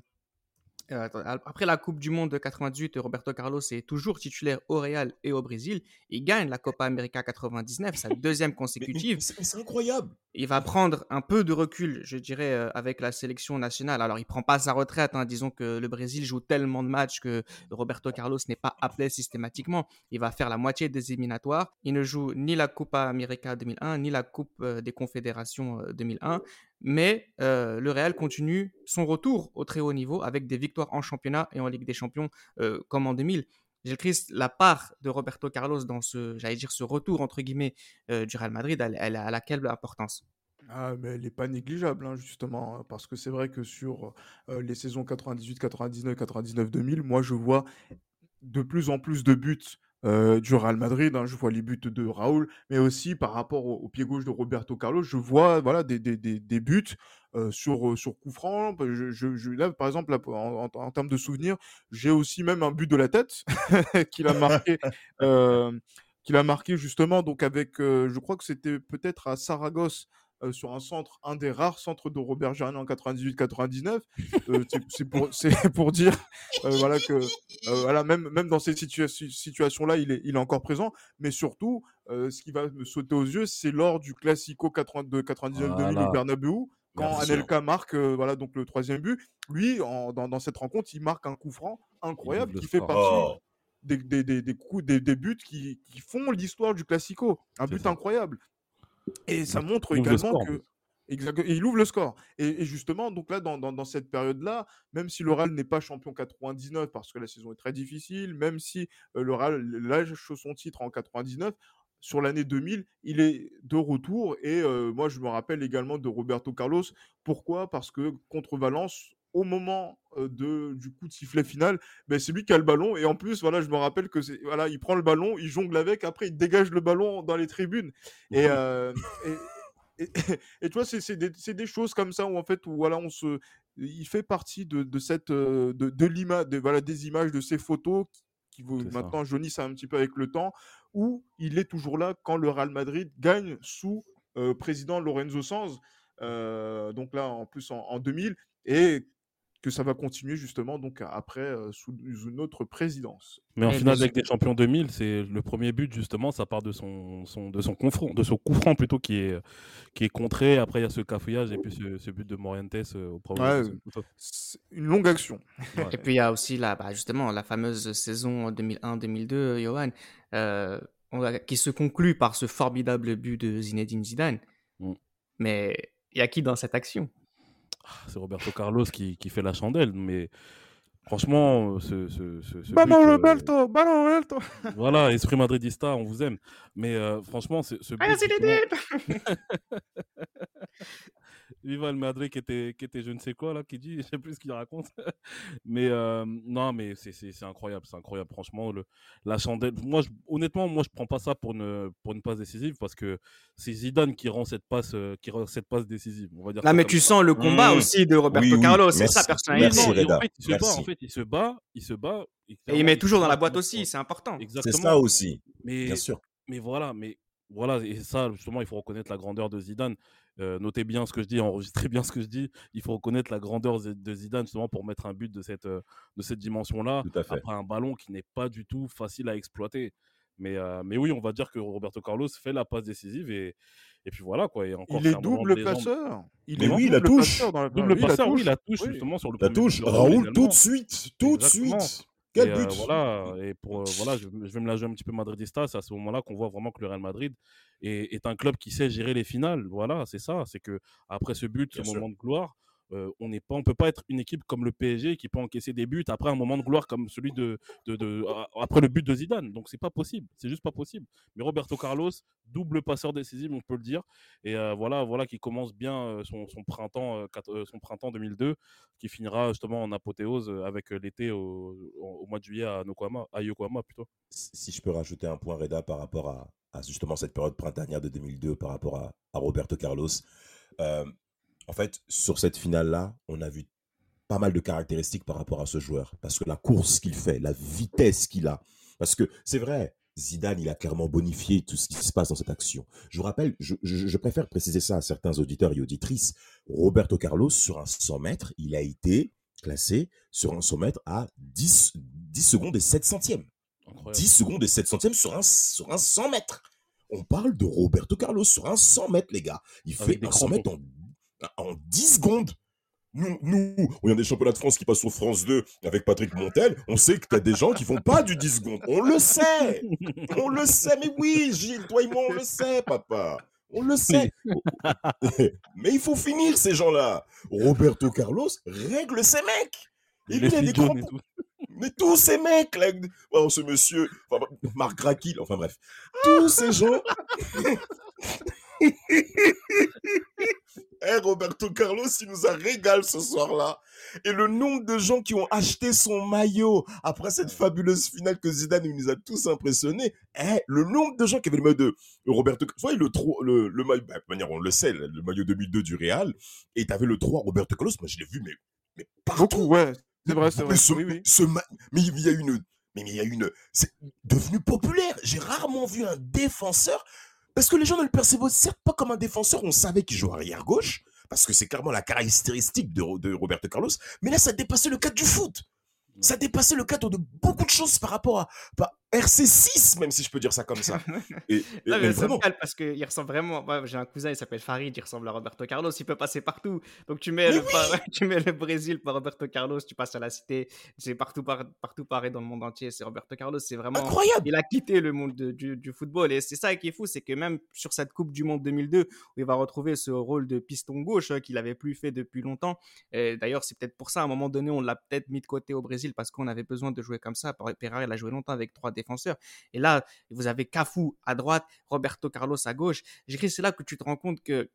Speaker 3: après la Coupe du Monde de 98, Roberto Carlos est toujours titulaire au Real et au Brésil. Il gagne la Copa América 99, sa [laughs] deuxième consécutive.
Speaker 4: C'est incroyable.
Speaker 3: Il va prendre un peu de recul, je dirais, euh, avec la sélection nationale. Alors, il prend pas sa retraite. Hein. Disons que le Brésil joue tellement de matchs que Roberto Carlos n'est pas appelé systématiquement. Il va faire la moitié des éliminatoires. Il ne joue ni la Copa América 2001, ni la Coupe euh, des Confédérations 2001 mais euh, le Real continue son retour au très haut niveau avec des victoires en championnat et en Ligue des Champions euh, comme en 2000. Gilles Christ, la part de Roberto Carlos dans ce, j'allais dire, ce retour entre guillemets euh, du Real Madrid, elle, elle, a laquelle importance?
Speaker 5: Ah, mais elle n'est pas négligeable, hein, justement, parce que c'est vrai que sur les saisons 98, 99, 99, 2000, moi je vois de plus en plus de buts euh, du Real Madrid. Hein, je vois les buts de Raoul, mais aussi par rapport au, pied gauche de Roberto Carlos, je vois voilà des, des, des, buts euh, sur, euh, sur coup franc. Bah, je, je, là, par exemple, en, termes de souvenirs, j'ai aussi même un but de la tête [laughs] qu'il a marqué. [laughs] qu'il a marqué justement donc avec je crois que c'était peut-être à Saragosse euh, sur un centre, un des rares centres de Robert Germain en 98-99. Euh, [laughs] c'est pour, [laughs] pour, dire euh, voilà que voilà, même, même dans cette situation-là, il est, il est encore présent. Mais surtout, ce qui va me sauter aux yeux, c'est lors du Classico 82 99-2000 au Bernabeu, quand Anelka marque voilà, donc le troisième but. Lui, dans, dans, cette rencontre, il marque un coup franc incroyable qui fait partie. Oh. Des, des, des, coups, des, buts qui, qui font l'histoire du Classico. Un but incroyable. Et ça montre également que. il ouvre le score. Et, justement, donc là, dans, dans, cette période-là, même si le Real n'est pas champion 99 parce que la saison est très difficile, même si euh, le Real lâche son titre en 99, sur l'année 2000, il est de retour. Et euh, moi, je me rappelle également de Roberto Carlos. Pourquoi? Parce que contre Valence, au moment de, du coup de sifflet final, ben, c'est lui qui a le ballon. Et en plus, voilà, je me rappelle que c'est voilà, il prend le ballon, il jongle avec, après il dégage le ballon dans les tribunes. Et, et, et, [laughs] tu vois, c'est des, des, choses comme ça où en fait, où, voilà, on se, il fait partie de, de cette, de, de l'image, voilà, des images de ces photos qui, qui maintenant jaunissent un petit peu avec le temps, où il est toujours là quand le Real Madrid gagne sous président Lorenzo Sanz. donc là, en plus en, en 2000, et que ça va continuer justement donc après sous une autre présidence.
Speaker 6: Mais en finale avec des champions 2000, c'est le premier but justement, ça part de son, son de son confront, de son coup franc plutôt qui est qui est contré. Après il y a ce cafouillage et puis ce, but de Morientes au premier. Ouais,
Speaker 5: une longue action.
Speaker 3: Et puis il y a aussi la bah, justement la fameuse saison 2001-2002, Johan, euh, qui se conclut par ce formidable but de Zinedine Zidane. Mmh. Mais il y a qui dans cette action?
Speaker 6: C'est Roberto Carlos qui, qui, fait la chandelle. Mais franchement, ce, ce, ce,
Speaker 5: Ballon euh, Roberto, ballon Roberto. [laughs]
Speaker 6: Voilà, esprit madridista, on vous aime. Mais euh, franchement, ce, ce but. [laughs] Viva le Madrid qui était, qui était je ne sais quoi là, qui dit, je sais plus ce qu'il raconte. [laughs] mais euh, non, mais c'est incroyable, c'est incroyable. Franchement, le, la chandelle. Moi, honnêtement, moi, je prends pas ça pour une, pour une passe décisive parce que c'est Zidane qui rend cette passe, euh, qui rend cette passe décisive. On va dire.
Speaker 3: Là, mais tu sens le combat mmh. aussi de Roberto Carlos, c'est ça personnellement.
Speaker 6: en, fait, il se bat, en fait, il se bat, il se bat.
Speaker 3: Et, il met toujours dans la boîte aussi, c'est important.
Speaker 4: C'est ça aussi. Mais, bien sûr.
Speaker 6: Mais voilà, mais voilà, et ça, justement, il faut reconnaître la grandeur de Zidane. Euh, notez bien ce que je dis, enregistrez bien ce que je dis. Il faut reconnaître la grandeur de Zidane justement pour mettre un but de cette, euh, de cette dimension-là. Après un ballon qui n'est pas du tout facile à exploiter. Mais, euh, mais oui, on va dire que Roberto Carlos fait la passe décisive et, et puis voilà quoi.
Speaker 5: encore il est double passeur.
Speaker 4: Il est oui, il la touche.
Speaker 6: Double passeur, oui, la touche justement sur le.
Speaker 4: La touche. Raoul, tout de suite, tout de suite. Quel but?
Speaker 6: Voilà, et pour, voilà je, vais me la jouer un petit peu madridista. C'est à ce moment-là qu'on voit vraiment que le Real Madrid est, est, un club qui sait gérer les finales. Voilà, c'est ça. C'est que après ce but, ce moment de gloire, euh, on n'est pas, on peut pas être une équipe comme le PSG qui peut encaisser des buts après un moment de gloire comme celui de, de, après le but de Zidane. Donc c'est pas possible, c'est juste pas possible. Mais Roberto Carlos, double passeur décisif, on peut le dire. Et euh, voilà, voilà qui commence bien euh, son, son printemps, son printemps 2002, qui finira justement en apothéose avec l'été au, au- mois de juillet à Yokohama, plutôt.
Speaker 4: Si je peux rajouter un point, Reda, par rapport à, à justement cette période printanière de 2002, par rapport à, à Roberto Carlos. En fait, sur cette finale-là, on a vu pas mal de caractéristiques par rapport à ce joueur. Parce que la course qu'il fait, la vitesse qu'il a. Parce que c'est vrai, Zidane, il a clairement bonifié tout ce qui se passe dans cette action. Je vous rappelle, je, je- je préfère préciser ça à certains auditeurs et auditrices. Roberto Carlos, sur un 100 mètres, il a été classé sur un 100 mètres à 10, 10 secondes et 7 centièmes.
Speaker 6: Incroyable.
Speaker 4: 10 secondes et 7 centièmes sur un, sur un 100 mètres. On parle de Roberto Carlos sur un 100 mètres, les gars. Il
Speaker 6: Avec
Speaker 4: fait un 100 mètres en, en 10 secondes. Nous, nous, on a des championnats de France qui passent sur France 2 avec Patrick Montel. On sait que tu as des gens qui font pas du 10 secondes. On le sait. On le sait. Mais oui, Gilles, toi et moi, on le sait, papa. On le sait. [laughs] Mais il faut finir, ces gens-là. Roberto Carlos règle ces mecs. Il a des grands [laughs] mais tous ces mecs là, oh, ce monsieur, enfin, Marc Raquil, enfin bref, tous ces gens. [laughs] Roberto Carlos, il nous a régalé ce soir-là. Et le nombre de gens qui ont acheté son maillot après cette fabuleuse finale que Zidane nous a tous impressionnés. Eh, le nombre de gens qui avaient le maillot de Roberto Soit le, tro- le, le maillot, bah, de manière, on le sait, le maillot 2002 du Real. Et tu avais le 3 Roberto Carlos. Moi, je l'ai vu, mais, mais partout.
Speaker 5: Beaucoup, ouais. C'est vrai, c'est
Speaker 4: Mais
Speaker 5: vrai.
Speaker 4: ce-
Speaker 5: Oui, oui.
Speaker 4: ce ma- mais il y a une, mais il y a une, c'est devenu populaire. J'ai rarement vu un défenseur parce que les gens ne le percevaient certes pas comme un défenseur. On savait qu'il jouait arrière gauche parce que c'est clairement la caractéristique de, Ro- de Roberto Carlos. Mais là, ça dépassait le cadre du foot. Ça dépassait le cadre de beaucoup de choses par rapport à RC6, même si je peux dire ça comme ça. [laughs] Et, et
Speaker 3: non,
Speaker 4: mais vraiment.
Speaker 3: parce qu'il ressemble vraiment. J'ai un cousin, il s'appelle Farid, il ressemble à Roberto Carlos, il peut passer partout. Donc tu mets, le, [laughs] tu mets le Brésil par Roberto Carlos, tu passes à la cité, c'est partout, par... partout pareil dans le monde entier. C'est Roberto Carlos, c'est vraiment.
Speaker 4: Incroyable
Speaker 3: Il a quitté le monde du, football. Et c'est ça qui est fou, c'est que même sur cette Coupe du Monde 2002, où il va retrouver ce rôle de piston gauche hein, qu'il n'avait plus fait depuis longtemps. D'ailleurs, c'est peut-être pour ça, à un moment donné, on l'a peut-être mis de côté au Brésil parce qu'on avait besoin de jouer comme ça. Pereira, il a joué longtemps avec 3D défenseur. Et là, vous avez Cafu à droite, Roberto Carlos à gauche. J'écris, c'est là que tu te rends compte que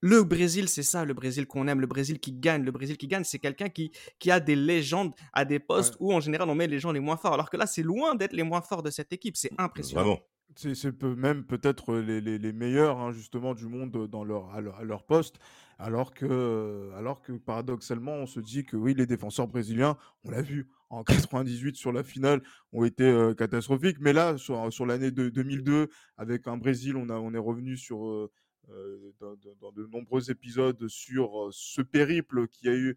Speaker 3: le Brésil, c'est ça, le Brésil qu'on aime, le Brésil qui gagne, le Brésil qui gagne, c'est quelqu'un qui, qui a des légendes à des postes où en général on met les gens les moins forts. Alors que là, c'est loin d'être les moins forts de cette équipe. C'est mmh,
Speaker 4: impressionnant.
Speaker 5: C'est c'est peu- même peut-être les, les- les meilleurs hein, justement du monde dans leur, à, leur, à leur poste, alors que, alors que paradoxalement on se dit que oui les défenseurs brésiliens, on l'a vu en [laughs] 98 sur la finale, ont été catastrophiques, mais là sur, sur l'année de 2002 avec un Brésil, on, a, on est revenu sur dans, de nombreux épisodes sur ce périple qu'il y a eu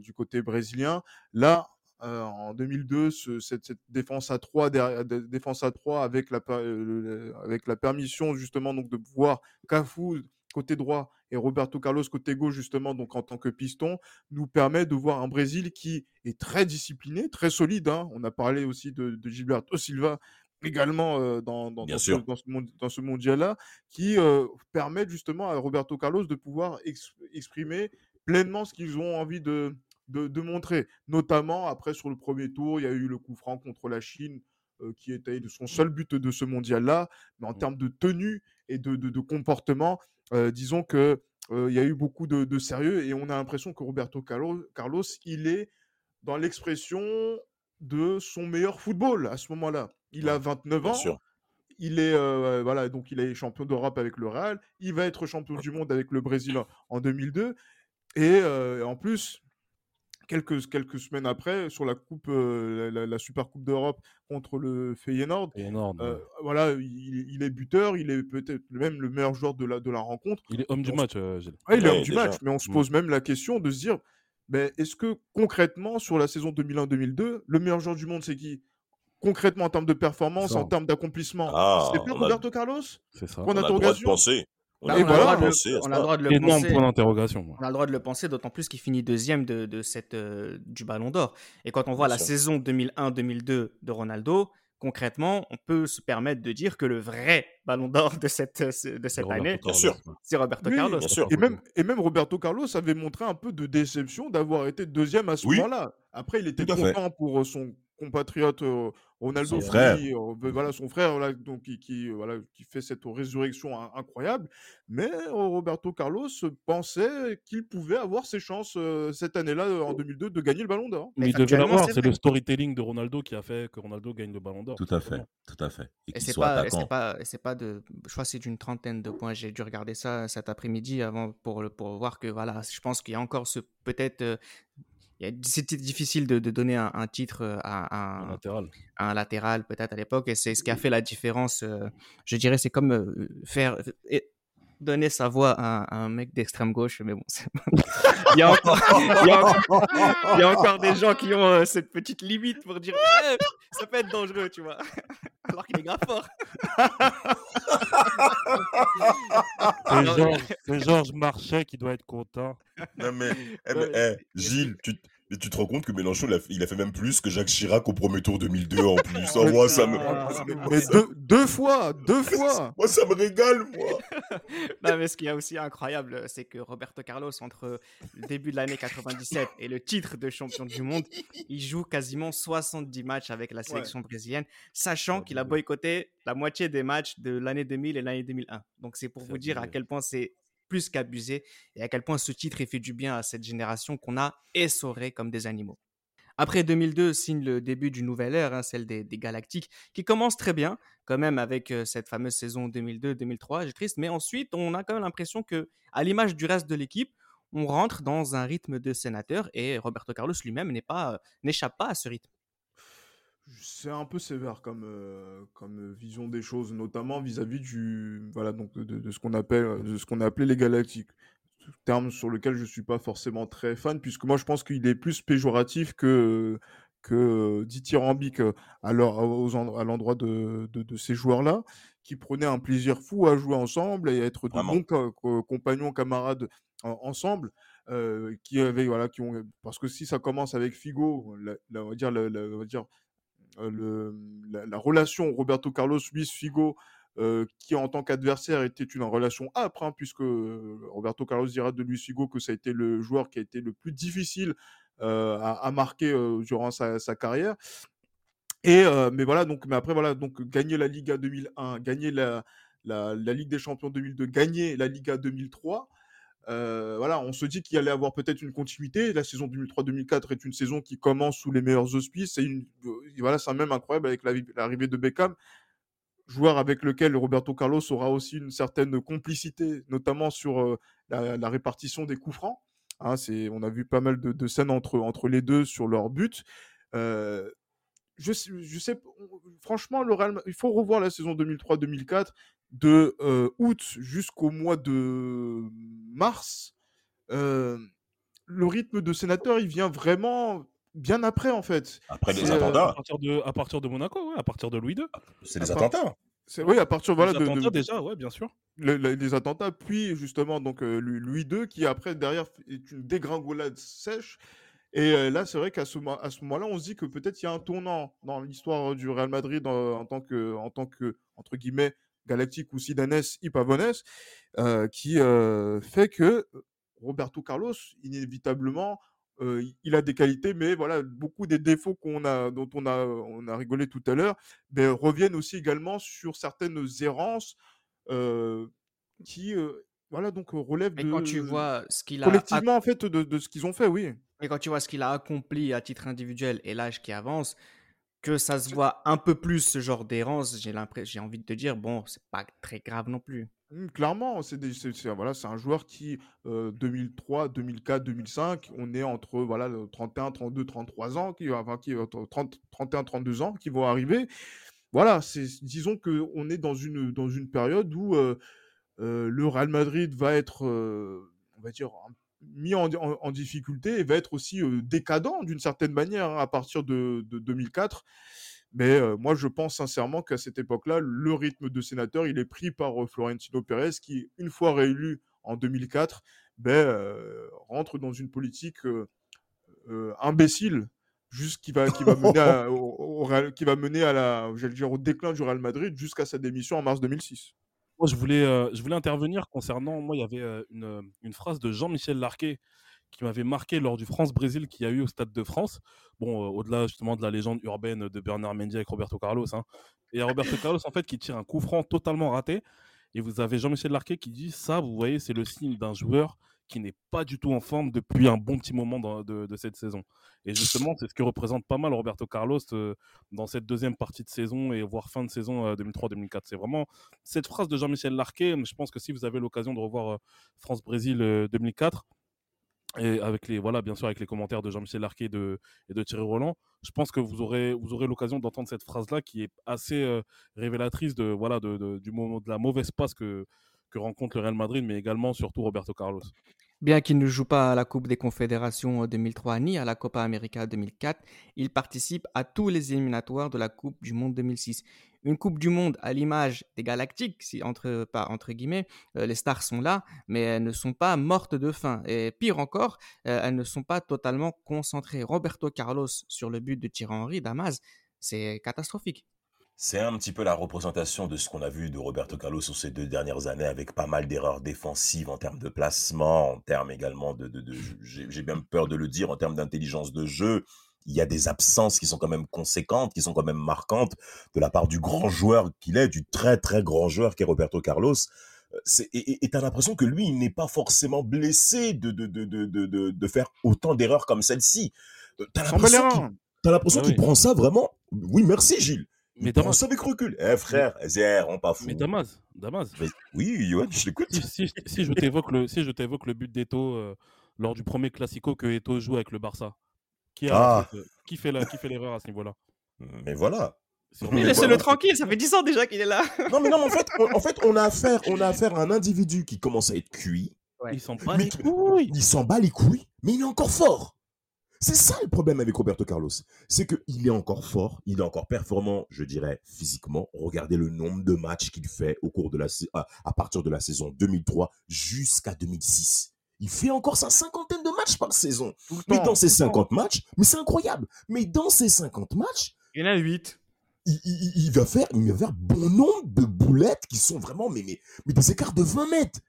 Speaker 5: du côté brésilien. Là, euh, en 2002, ce- cette, cette défense à 3 défense à 3 avec la, per- euh, avec la permission justement donc de voir Cafu côté droit et Roberto Carlos côté gauche justement donc en tant que piston nous permet de voir un Brésil qui est très discipliné, très solide. hein. On a parlé aussi de, de Gilberto Silva également euh, dans, dans,
Speaker 4: Bien
Speaker 5: dans ce,
Speaker 4: sûr.
Speaker 5: dans ce, monde- dans ce mondial-là qui permettent justement à Roberto Carlos de pouvoir ex- exprimer pleinement ce qu'ils ont envie de, de, de montrer. Notamment, après, sur le premier tour, il y a eu le coup franc contre la Chine, euh, qui était son seul but de ce mondial-là. Mais en termes de tenue et de, de, de comportement, euh, disons que euh, il y a eu beaucoup de, de sérieux et on a l'impression que Roberto Carlos, Carlos, il est dans l'expression de son meilleur football à ce moment-là. Il a 29
Speaker 4: Bien
Speaker 5: ans.
Speaker 4: sûr.
Speaker 5: Il est euh, voilà donc il est champion d'Europe avec le Real. Il va être champion du monde avec le Brésil en- en 2002. Et euh, en plus, quelques, quelques semaines après, sur la coupe, euh, la, la- la Super Coupe d'Europe contre le Feyenoord, euh, voilà, il, il est buteur, il est peut-être même le meilleur joueur de la, de la rencontre.
Speaker 6: Il est homme du
Speaker 5: on-
Speaker 6: match, euh, Gilles.
Speaker 5: Ah, il est
Speaker 4: Ouais,
Speaker 5: homme du
Speaker 4: déjà.
Speaker 5: match, mais on se
Speaker 6: Mm.
Speaker 5: pose même la question de se dire, ben, est-ce que concrètement, sur la saison 2001-2002, le meilleur joueur du monde, c'est qui? Concrètement, en termes de performance,
Speaker 6: Ça.
Speaker 5: en termes d'accomplissement,
Speaker 4: Ah,
Speaker 5: c'est pas
Speaker 4: on a-
Speaker 5: Roberto Carlos?
Speaker 6: C'est ça.
Speaker 4: On a le droit de penser. On
Speaker 3: Bah,
Speaker 4: a le
Speaker 3: a
Speaker 4: droit
Speaker 3: le
Speaker 5: voilà,
Speaker 3: droit
Speaker 4: de
Speaker 3: le-
Speaker 4: penser à
Speaker 3: on a
Speaker 4: ça.
Speaker 3: le droit de le
Speaker 6: Énorme
Speaker 3: penser.
Speaker 6: point d'interrogation.
Speaker 3: On a le droit de le penser, d'autant plus qu'il finit deuxième de, de cette, euh, du Ballon d'Or. Et quand on voit
Speaker 4: Bien
Speaker 3: la
Speaker 4: sûr.
Speaker 3: saison 2001-2002 de Ronaldo, concrètement, on peut se permettre de dire que le vrai ballon d'or de cette, de cette année, c'est Roberto Carlos.
Speaker 5: Bien sûr. Et, même, et même Roberto Carlos avait montré un peu de déception d'avoir été deuxième à ce moment-là. Après, il était content pour son compatriote Ronaldo,
Speaker 4: son frère.
Speaker 5: Ben voilà, son frère donc, qui, voilà, qui fait cette résurrection incroyable. Mais Roberto Carlos pensait qu'il pouvait avoir ses chances cette année-là, en 2002, de gagner le Ballon d'Or.
Speaker 6: Mais il devait l'avoir, c'est le storytelling de Ronaldo qui a fait que Ronaldo gagne le Ballon d'Or.
Speaker 4: Tout à fait, tout à fait.
Speaker 3: Et, c'est pas, pas, pas de, je crois que c'est d'une trentaine de points. J'ai dû regarder ça cet après-midi avant pour, pour voir que voilà, je pense qu'il y a encore ce peut-être c'était difficile de, donner un, titre à, un,
Speaker 6: latéral,
Speaker 3: un latéral peut-être à l'époque, et c'est ce qui a fait la différence. Euh, je dirais, c'est comme euh, faire donner sa voix à, un mec d'extrême gauche, mais bon, il, y a encore, il, y a encore, [laughs] des gens qui ont cette petite limite pour dire eh, ça peut être dangereux, tu vois, [laughs] alors qu'il est grave fort.
Speaker 6: c'est Georges Marchais qui doit être content. [laughs]
Speaker 4: Non mais, eh, eh, Gilles, tu, mais tu te rends compte que Mélenchon, il a, fait même plus que Jacques Chirac au premier tour 2002 en plus. Oh, moi, ça me.
Speaker 5: Mais deux, fois, deux fois.
Speaker 4: moi, ça me régale, moi. [laughs]
Speaker 3: non, mais ce qui est aussi incroyable, c'est que Roberto Carlos, entre le début de l'année 97 et le titre de champion du monde, il joue quasiment 70 matchs avec la sélection brésilienne, sachant qu'il a boycotté la moitié des matchs de l'année 2000 et l'année 2001. Donc, c'est pour vous dire à quel point c'est plus qu'abusé et à quel point ce titre ait fait du bien à cette génération qu'on a essoré comme des animaux. Après 2002 signe le début d'une nouvelle ère, hein, celle des, Galactiques, qui commence très bien, quand même avec euh, cette fameuse saison 2002-2003, j'ai triste, mais ensuite on a quand même l'impression que, à l'image du reste de l'équipe, on rentre dans un rythme de sénateur et Roberto Carlos lui-même euh, n'échappe pas à ce rythme
Speaker 5: c'est un peu sévère comme, euh, comme vision des choses, notamment vis-à-vis du voilà donc de, ce qu'on appelle de ce qu'on a appelé les galactiques, terme sur lequel je suis pas forcément très fan puisque moi je pense qu'il est plus péjoratif que que dithyrambique à l'endroit de, de, ces joueurs-là qui prenaient un plaisir fou à jouer ensemble et à être de bons compagnons, camarades ensemble. qui avaient voilà qui ont parce que si ça commence avec Figo on va dire on va dire le, la, relation Roberto Carlos Luis Figo qui en tant qu'adversaire était une relation âpre, hein, puisque Roberto Carlos dira de Luis Figo que ça a été le joueur qui a été le plus difficile à, marquer durant sa, carrière. Et mais voilà, donc mais après voilà, donc gagner la Liga 2001, gagner la Ligue des Champions 2002, gagner la Liga 2003. Euh, voilà, on se dit qu'il allait avoir peut-être une continuité. La saison 2003-2004 est une saison qui commence sous les meilleurs auspices. C'est euh, voilà, c'est même incroyable avec l'arrivée de Beckham, joueur avec lequel Roberto Carlos aura aussi une certaine complicité, notamment sur euh, la, répartition des coups francs. Hein, on a vu pas mal de, scènes entre, les deux sur leur but. je, je sais, franchement, le il faut revoir la saison 2003-2004 de août jusqu'au mois de mars, le rythme de sénateur, il vient vraiment bien après, en fait.
Speaker 4: Après les attentats.
Speaker 6: À partir, de, à partir de Monaco, à partir de Louis II.
Speaker 4: C'est les attentats.
Speaker 5: Oui, à partir voilà,
Speaker 6: les attentats déjà, ouais, bien sûr.
Speaker 5: les attentats, puis justement donc Louis II qui après derrière est une dégringolade sèche. Et là, c'est vrai qu'à ce, à ce moment-là, on se dit que peut-être il y a un tournant dans l'histoire du Real Madrid en, tant que, en tant que entre guillemets Galactique ou Sidanes Ipavones, euh, qui euh, fait que Roberto Carlos, inévitablement, euh, il a des qualités, mais voilà, beaucoup des défauts qu'on a, dont on a, on a rigolé tout à l'heure, reviennent aussi également sur certaines errances qui, voilà, donc relèvent
Speaker 3: de. quand tu vois ce qu'il a.
Speaker 5: Collectivement, en fait, de, de ce qu'ils ont fait, oui.
Speaker 3: Mais quand tu vois ce qu'il a accompli à titre individuel et l'âge qui avance, que ça se voit un peu plus ce genre d'errance, j'ai j'ai envie de te dire, bon, c'est pas très grave non plus.
Speaker 5: Mmh, clairement, c'est voilà, un joueur qui 2003, 2004, 2005, on est entre voilà 31, 32, 33 ans, qui enfin qui 30, 31, 32 ans qui vont arriver. Voilà, disons que on est dans une dans une période où le Real Madrid va être on va dire un mis en, difficulté et va être aussi décadent d'une certaine manière hein, à partir de, 2004. Mais moi, je pense sincèrement qu'à cette époque-là, le rythme de sénateur, il est pris par Florentino Pérez, qui, une fois réélu en 2004, ben, rentre dans une politique imbécile, juste qui va, qui va [laughs] mener au, au Real- qui va mener à la, dire, au déclin du Real Madrid jusqu'à sa démission en mars 2006.
Speaker 6: Moi, je voulais, euh, je voulais intervenir concernant. Moi, il y avait euh, une, une phrase de Jean-Michel Larquet qui m'avait marqué lors du France-Brésil qu'il y a eu au Stade de France. Bon, euh, au-delà justement de la légende urbaine de Bernard Mendy avec Roberto Carlos. hein. Et il y a Roberto Carlos, en fait, qui tire un coup franc totalement raté. Et vous avez Jean-Michel Larquet qui dit Ça, vous voyez, c'est le signe d'un joueur qui n'est pas du tout en forme depuis un bon petit moment de, cette saison. Et justement, c'est ce que représente pas mal Roberto Carlos euh, dans cette deuxième partie de saison et voire fin de saison euh, 2003-2004. C'est vraiment cette phrase de Jean-Michel Larquet. Je pense que si vous avez l'occasion de revoir euh, France-Brésil euh, 2004, et avec les voilà bien sûr avec les commentaires de Jean-Michel Larquet et de, et de Thierry Roland, je pense que vous aurez vous aurez l'occasion d'entendre cette phrase là qui est assez euh, révélatrice de voilà de- du moment de la mauvaise passe que que rencontre le Real Madrid, mais également surtout Roberto Carlos.
Speaker 3: Bien qu'il ne joue pas à la Coupe des Confédérations 2003 ni à la Copa América 2004, il participe à tous les éliminatoires de la Coupe du Monde 2006. Une Coupe du Monde à l'image des Galactiques, si entre, par, entre guillemets, euh, les stars sont là, mais elles ne sont pas mortes de faim. Et pire encore, euh, elles ne sont pas totalement concentrées. Roberto Carlos sur le but de Thierry Henry, Damas, c'est catastrophique.
Speaker 4: C'est un petit peu la représentation de ce qu'on a vu de Roberto Carlos sur ces deux dernières années, avec pas mal d'erreurs défensives en termes de placement, en termes également de, de, de- j'ai bien peur de le dire, en termes d'intelligence de jeu. Il y a des absences qui sont quand même conséquentes, qui sont quand même marquantes de la part du grand joueur qu'il est, du très très grand joueur qu'est Roberto Carlos. Euh, c'est- Et tu as l'impression que lui, il n'est pas forcément blessé de, de, de, de, de, de- de faire autant d'erreurs comme celle-ci. Euh, T'as
Speaker 5: Sans
Speaker 4: l'impression qu'il
Speaker 6: Ah
Speaker 4: prend ça vraiment? Oui, merci Gilles.
Speaker 6: Mais
Speaker 4: Il
Speaker 6: Damas,
Speaker 4: avec recul. Eh frère, Zér, on pas fou.
Speaker 6: mais Damas, Damas.
Speaker 4: Mais- oui, Yoann, je l'écoute.
Speaker 6: Si, si- si je t'évoque le si je t'évoque le but d'Eto euh, lors du premier classico que Eto joue avec le Barça, qui a
Speaker 4: Ah.
Speaker 6: fait, euh, qui fait la- qui fait l'erreur à ce niveau-là?
Speaker 4: Mais voilà. Mais
Speaker 3: laissez-le
Speaker 4: voilà.
Speaker 3: tranquille, ça fait 10 ans déjà qu'il est là.
Speaker 4: Non, mais non, mais en fait, on, en fait, on a affaire, on a affaire à un individu qui commence à être cuit.
Speaker 3: Ouais.
Speaker 6: Ils sont pas
Speaker 4: Mais
Speaker 6: les couilles.
Speaker 4: Il s'en bat les couilles, mais il est encore fort. C'est ça le problème avec Roberto Carlos. C'est qu'il est encore fort, il est encore performant, je dirais, physiquement. Regardez le nombre de matchs qu'il fait au cours de la, à, à partir de la saison 2003 jusqu'à 2006. Il fait encore sa cinquantaine de matchs par saison. Mais dans ces
Speaker 5: tout le temps.
Speaker 4: 50 matchs, mais c'est incroyable. Mais dans ces 50 matchs,
Speaker 3: Il y en a 8.
Speaker 4: il, il- il va faire, il va faire bon nombre de boulettes qui sont vraiment mais, mais, mais des écarts de 20 mètres.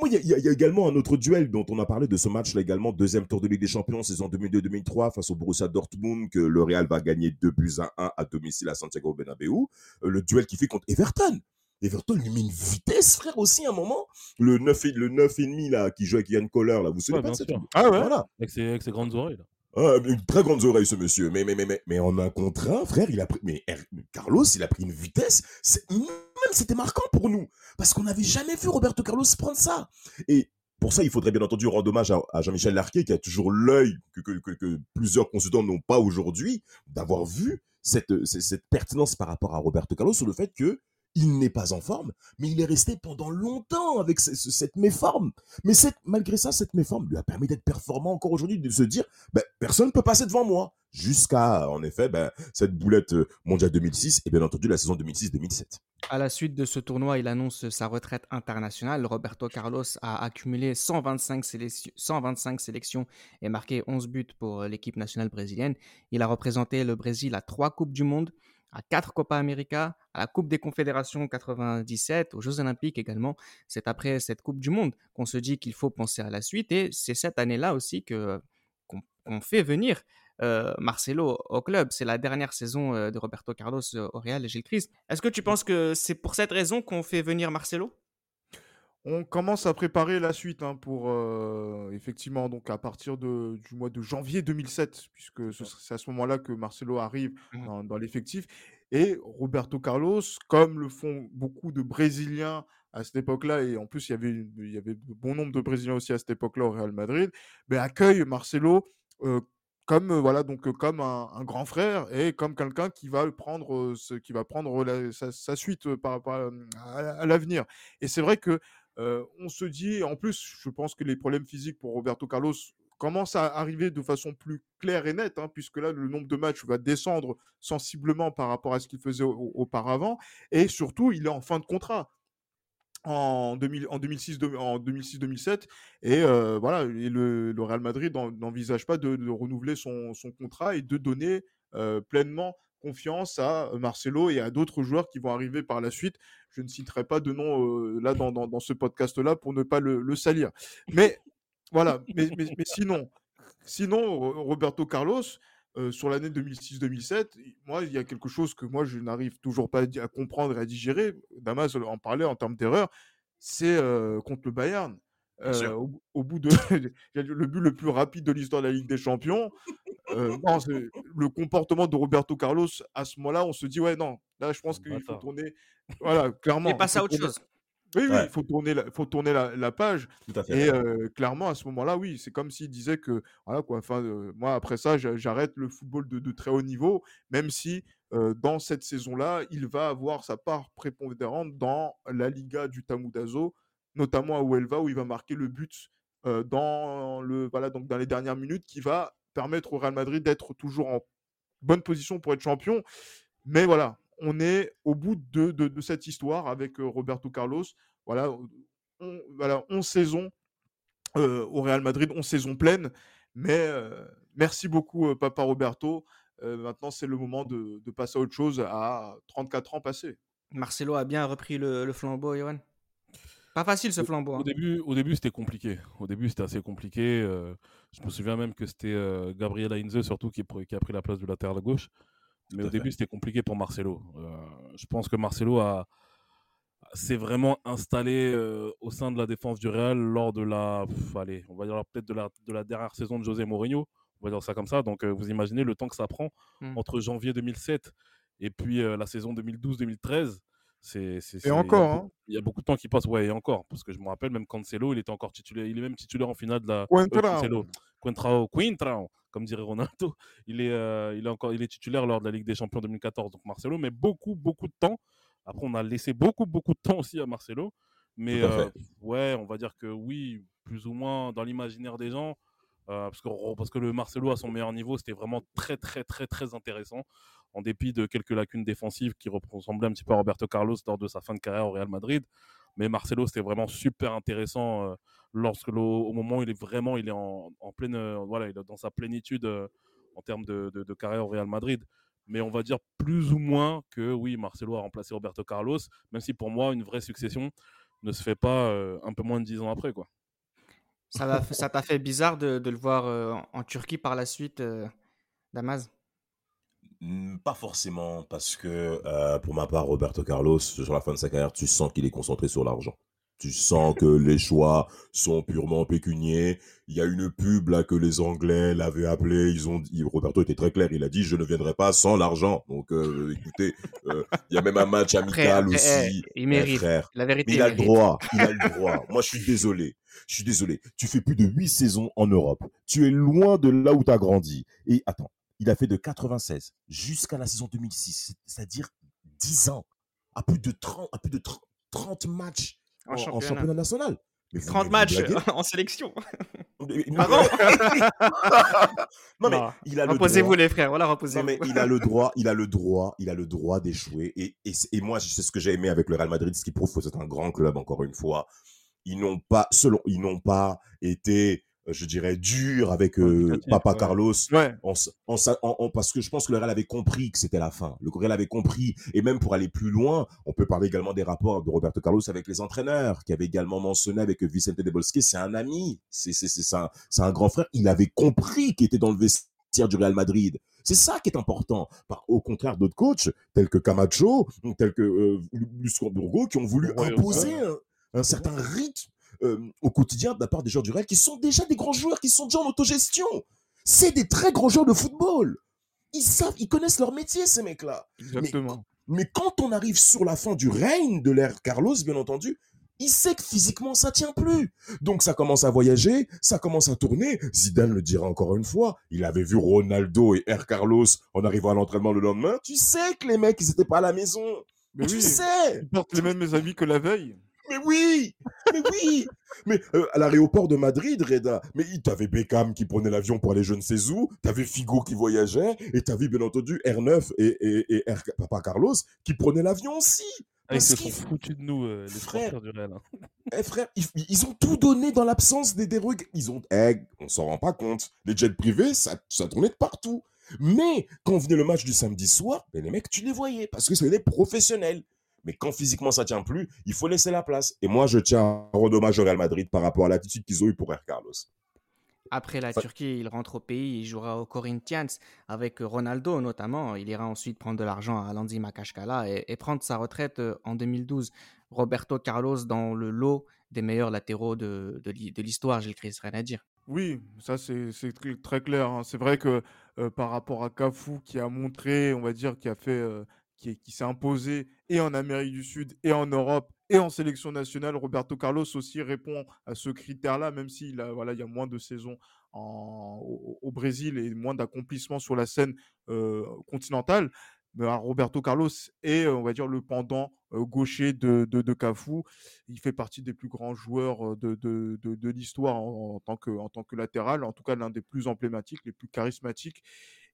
Speaker 4: Moi, il y a, y y également un autre duel dont on a parlé de ce match-là également, deuxième tour de Ligue des Champions, saison 2002-2003, face au Borussia Dortmund, que le Real va gagner 2 buts à 1 à domicile à Santiago Bernabéu. Euh, Le duel qui fait contre Everton. Everton lui met une vitesse, frère, aussi, à un moment. Le 9, et- le 9,5 là, qui joue avec Yann Koller, là, vous
Speaker 6: Ouais,
Speaker 4: pas de cette.
Speaker 5: Ah ouais?
Speaker 4: Voilà.
Speaker 6: Avec ses, avec ses grandes oreilles. Là.
Speaker 4: Ah, une très grandes oreilles, ce monsieur. Mais, mais, mais, mais, mais en un contre un, frère, il a pris. Mais Carlos, il a pris une vitesse. c'est- C'était marquant pour nous. Parce qu'on n'avait jamais vu Roberto Carlos prendre ça. Et pour ça, il faudrait bien entendu rendre hommage à, Jean-Michel Larquet, qui a toujours l'œil que, plusieurs consultants n'ont pas aujourd'hui, d'avoir vu cette pertinence par rapport à Roberto Carlos sur le fait que. Il n'est pas en forme, mais il est resté pendant longtemps avec ce- ce- cette méforme. Mais malgré ça, cette méforme lui a permis d'être performant encore aujourd'hui, de se dire ben, personne ne peut passer devant moi. Jusqu'à, en effet, ben, cette boulette euh, mondiale 2006 et bien entendu la saison 2006-2007.
Speaker 3: À la suite de ce tournoi, il annonce sa retraite internationale. Roberto Carlos a accumulé 125, sélections- 125 sélections et marqué 11 buts pour l'équipe nationale brésilienne. Il a représenté le Brésil à trois Coupes du Monde, à quatre Copa América, à la Coupe des Confédérations 97, aux Jeux Olympiques également. C'est après cette Coupe du Monde qu'on se dit qu'il faut penser à la suite et c'est cette année-là aussi que qu'on fait venir euh, Marcelo au club. C'est la dernière saison euh, de Roberto Carlos euh, au Real et Gilles Christ. Est-ce que tu penses que c'est pour cette raison qu'on fait venir Marcelo?
Speaker 5: On commence à préparer la suite hein, pour euh, effectivement donc à partir de, du mois de janvier 2007 puisque ce- c'est à ce moment-là que Marcelo arrive
Speaker 3: Mhm.
Speaker 5: dans, dans l'effectif. Et Roberto Carlos comme le font beaucoup de Brésiliens à cette époque-là et en plus il y avait une- il y avait bon nombre de Brésiliens aussi à cette époque-là au Real Madrid ben, accueille Marcelo euh, comme euh, voilà donc comme un, un grand frère et comme quelqu'un qui va prendre ce qui va prendre la- sa, sa suite par rapport à, à- à l'avenir. Et c'est vrai que on se dit, en plus, je pense que les problèmes physiques pour Roberto Carlos commencent à arriver de façon plus claire et nette, hein, puisque là, le nombre de matchs va descendre sensiblement par rapport à ce qu'il faisait au- auparavant. Et surtout, il est en fin de contrat en, 2000 en 2006 deux- en 2006-2007 et voilà et le, Real Madrid n'en- n'envisage pas de, renouveler son, contrat et de donner pleinement confiance à Marcelo et à d'autres joueurs qui vont arriver par la suite. Je ne citerai pas de nom là dans, dans, ce podcast-là pour ne pas le, salir. Mais voilà, mais, mais, sinon, sinon, Roberto Carlos, sur l'année 2006-2007, moi, il y a quelque chose que moi, je n'arrive toujours pas à, comprendre et à digérer. Damas en parlait en termes d'erreur, c'est contre le Bayern. au, bout de [laughs] le but le plus rapide de l'histoire de la Ligue des Champions, euh, non, le comportement de Roberto Carlos, à ce moment-là, on se dit, ouais, non, là, je pense qu'il faut tourner. Voilà, clairement.
Speaker 3: Et passer à autre chose.
Speaker 5: Oui, oui, il faut tourner, la, faut tourner la, page. et euh, clairement, à ce moment-là, oui, c'est comme s'il disait que, voilà, quoi, enfin, euh, moi, après ça, j'arrête le football de, très haut niveau, même si dans cette saison-là, il va avoir sa part prépondérante dans la Liga du Tamudazo, notamment à Huelva, où il va marquer le but dans, le, voilà, donc dans les dernières minutes, qui va permettre au Real Madrid d'être toujours en bonne position pour être champion. Mais voilà, on est au bout de, cette histoire avec Roberto Carlos. Voilà, on, voilà 11 saisons au Real Madrid, 11 saisons pleines. Mais merci beaucoup, Papa Roberto. maintenant, c'est le moment de, de, passer à autre chose à 34 ans passés.
Speaker 3: Marcelo a bien repris le, le flambeau, Johan pas facile ce flambeau.
Speaker 6: Au, hein. début, au début c'était compliqué. Au début, c'était assez compliqué. Euh, je me souviens même que c'était euh, Gabriel Heinze surtout qui, qui, a pris la place du latéral gauche. Mais au début, c'était compliqué pour Marcelo. Euh, je pense que Marcelo a s'est vraiment installé au sein de la défense du Real lors de la, allez, on va dire peut-être de la, de la dernière saison de José Mourinho. On va dire ça comme ça. Donc, vous imaginez le temps que ça prend mmh. entre janvier 2007 et puis la saison 2012-2013 c'est,
Speaker 5: et encore, hein.
Speaker 6: il y a beaucoup de temps qui passe, ouais, et encore, parce que je me rappelle même Cancelo, il était encore titulaire, il est même titulaire en finale de la
Speaker 5: Coentrao.
Speaker 6: Coentrao, comme dirait Ronaldo, [laughs] il est, euh, il est encore, il est titulaire lors de la Ligue des Champions 2014, donc Marcelo, mais beaucoup, beaucoup de temps. Après, on a laissé beaucoup, beaucoup de temps aussi à Marcelo, mais euh, ouais, on va dire que oui, plus ou moins dans l'imaginaire des gens, euh, parce, que, parce que le Marcelo à son meilleur niveau, c'était vraiment très, très, très, très intéressant en dépit de quelques lacunes défensives qui ressemblaient un petit peu à Roberto Carlos lors de sa fin de carrière au Real Madrid. Mais Marcelo, c'était vraiment super intéressant euh, lorsque au moment où il est vraiment il est en, pleine, euh, voilà, il est dans sa plénitude euh, en termes de, carrière au Real Madrid. Mais on va dire plus ou moins que oui, Marcelo a remplacé Roberto Carlos, même si pour moi, une vraie succession ne se fait pas un peu moins de dix ans après. Quoi.
Speaker 3: Ça t'a fait bizarre de, le voir en Turquie par la suite, Damas?
Speaker 4: Mmh, pas forcément, parce que euh, pour ma part, Roberto Carlos, sur la fin de sa carrière, tu sens qu'il est concentré sur l'argent. Tu sens que les choix sont purement pécuniers. Il y a une pub là que les Anglais l'avaient appelé. Ils ont Roberto était très clair. Il a dit je ne viendrai pas sans l'argent. Donc euh, écoutez, euh, il y a même un match amical aussi.
Speaker 3: Eh, il mérite. La vérité.
Speaker 4: il a le droit. Il a le droit. Moi je suis désolé. Je suis désolé. Tu fais plus de huit saisons en Europe. Tu es loin de là où tu as grandi. Et attends, il a fait de 96 jusqu'à la saison 2006, c'est-à-dire 10 ans, à plus de 30, à plus de 30, matchs en, championnat. national.
Speaker 3: 30 matchs [laughs] en sélection. [laughs] [laughs]
Speaker 4: non, mais il a le
Speaker 3: Reposez-vous les frères, voilà, reposez-vous.
Speaker 4: mais il a le droit, il a le droit, il a le droit d'échouer. Et, et, moi, c'est ce que j'ai aimé avec le Real Madrid, ce qui prouve que c'est un grand club, encore une fois. Ils n'ont pas, selon, ils n'ont pas été je dirais, dur avec euh, Papa Carlos.
Speaker 5: Ouais.
Speaker 4: parce que je pense que le Real avait compris que c'était la fin. Le Real avait compris. Et même pour aller plus loin, on peut parler également des rapports de Roberto Carlos avec les entraîneurs, qui avait également mentionné avec Vicente de Bosque. C'est un ami. C'est un, un grand frère. Il avait compris qu'il était dans le vestiaire du Real Madrid. C'est ça qui est important. Au contraire d'autres coachs, tels que Camacho, tels que euh, Burgo, qui ont voulu imposer un, un certain rythme au quotidien de la part des joueurs du Real qui sont déjà des grands joueurs, qui sont déjà en autogestion. C'est des très grands joueurs de football. Ils savent, ils connaissent leur métier, ces mecs-là.
Speaker 5: Exactement.
Speaker 4: Mais, quand on arrive sur la fin du règne de l'ère Carlos, bien entendu, il sait que physiquement ça tient plus. Donc ça commence à voyager, ça commence à tourner. Zidane le dira encore une fois, il avait vu Ronaldo et Air Carlos en arrivant à l'entraînement le lendemain. Tu sais que les mecs ils étaient pas à la maison. Mais tu sais.
Speaker 5: Ils portent les mêmes avis que la veille.
Speaker 4: Mais oui Mais oui Mais euh, à l'aéroport de Madrid, Reda, mais t'avais Beckham qui prenait l'avion pour aller je ne sais où, t'avais Figo qui voyageait, et t'avais bien entendu R9 et, et, Papa Carlos qui prenaient l'avion aussi.
Speaker 6: Ah, ils se sont foutus de nous, euh, les frères du Real. Hein.
Speaker 4: Eh, frère, ils, ont tout donné dans l'absence des dérogues. Ils ont, eh, on s'en rend pas compte. Les jets privés, ça, ça tournait de partout. Mais quand venait le match du samedi soir, ben, les mecs, tu les voyais parce que c'est des professionnels. Mais quand physiquement ça tient plus, il faut laisser la place. Et moi, je tiens à rendre hommage au Real Madrid par rapport à l'attitude qu'ils ont eue pour Air Carlos.
Speaker 3: Après la Turquie, il rentre au pays, il jouera au Corinthians avec Ronaldo notamment. Il ira ensuite prendre de l'argent à Landi Makashkala et, et, prendre sa retraite euh, en 2012. Roberto Carlos dans le lot des meilleurs latéraux de, de, l'histoire, Gilles Chris, rien à dire.
Speaker 5: Oui, ça c'est très clair. Hein. C'est vrai que euh, par rapport à Cafu qui a montré, on va dire, qui a fait, euh, qui, qui s'est imposé et en Amérique du Sud et en Europe et en sélection nationale, Roberto Carlos aussi répond à ce critère-là, même s'il a, voilà, il y a moins de saisons au, Brésil et moins d'accomplissements sur la scène euh, continentale. Mais Roberto Carlos est, on va dire, le pendant gaucher de, de, Cafu. Il fait partie des plus grands joueurs de, de, de l'histoire en, tant que, en tant que latéral, en tout cas l'un des plus emblématiques, les plus charismatiques.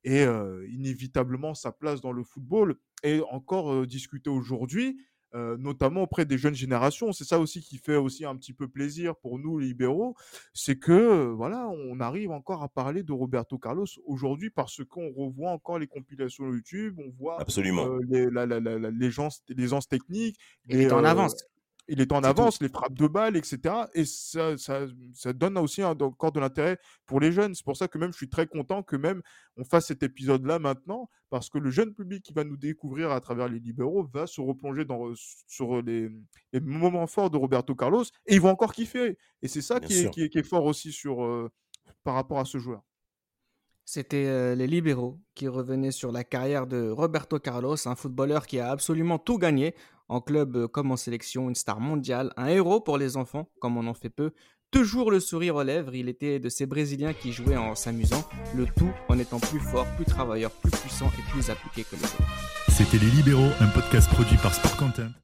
Speaker 5: Et inévitablement, sa place dans le football est encore discutée aujourd'hui. Euh, notamment auprès des jeunes générations. C'est ça aussi qui fait aussi un petit peu plaisir pour nous, les libéraux, c'est que euh, voilà, on arrive encore à parler de Roberto Carlos aujourd'hui parce qu'on revoit encore les compilations YouTube, on voit
Speaker 4: Absolument.
Speaker 5: Euh, les, la, la, la, les, gens, les gens techniques.
Speaker 3: Il est en avance
Speaker 5: il est en avance, les frappes de balles, etc. Et ça, ça, ça donne aussi encore de l'intérêt pour les jeunes. C'est pour ça que même je suis très content que même on fasse cet épisode-là maintenant, parce que le jeune public qui va nous découvrir à travers les libéraux va se replonger dans, sur les, les moments forts de Roberto Carlos et ils vont encore kiffer. Et c'est ça qui est, qui est, qui est, fort aussi sur, euh, par rapport à ce joueur.
Speaker 3: C'était euh, les libéraux qui revenaient sur la carrière de Roberto Carlos, un footballeur qui a absolument tout gagné, en club euh, comme en sélection, une star mondiale, un héros pour les enfants, comme on en fait peu. Toujours le sourire aux lèvres, il était de ces Brésiliens qui jouaient en s'amusant, le tout en étant plus fort, plus travailleur, plus puissant et plus appliqué que les autres.
Speaker 2: C'était Les Libéraux, un podcast produit par Sport Content.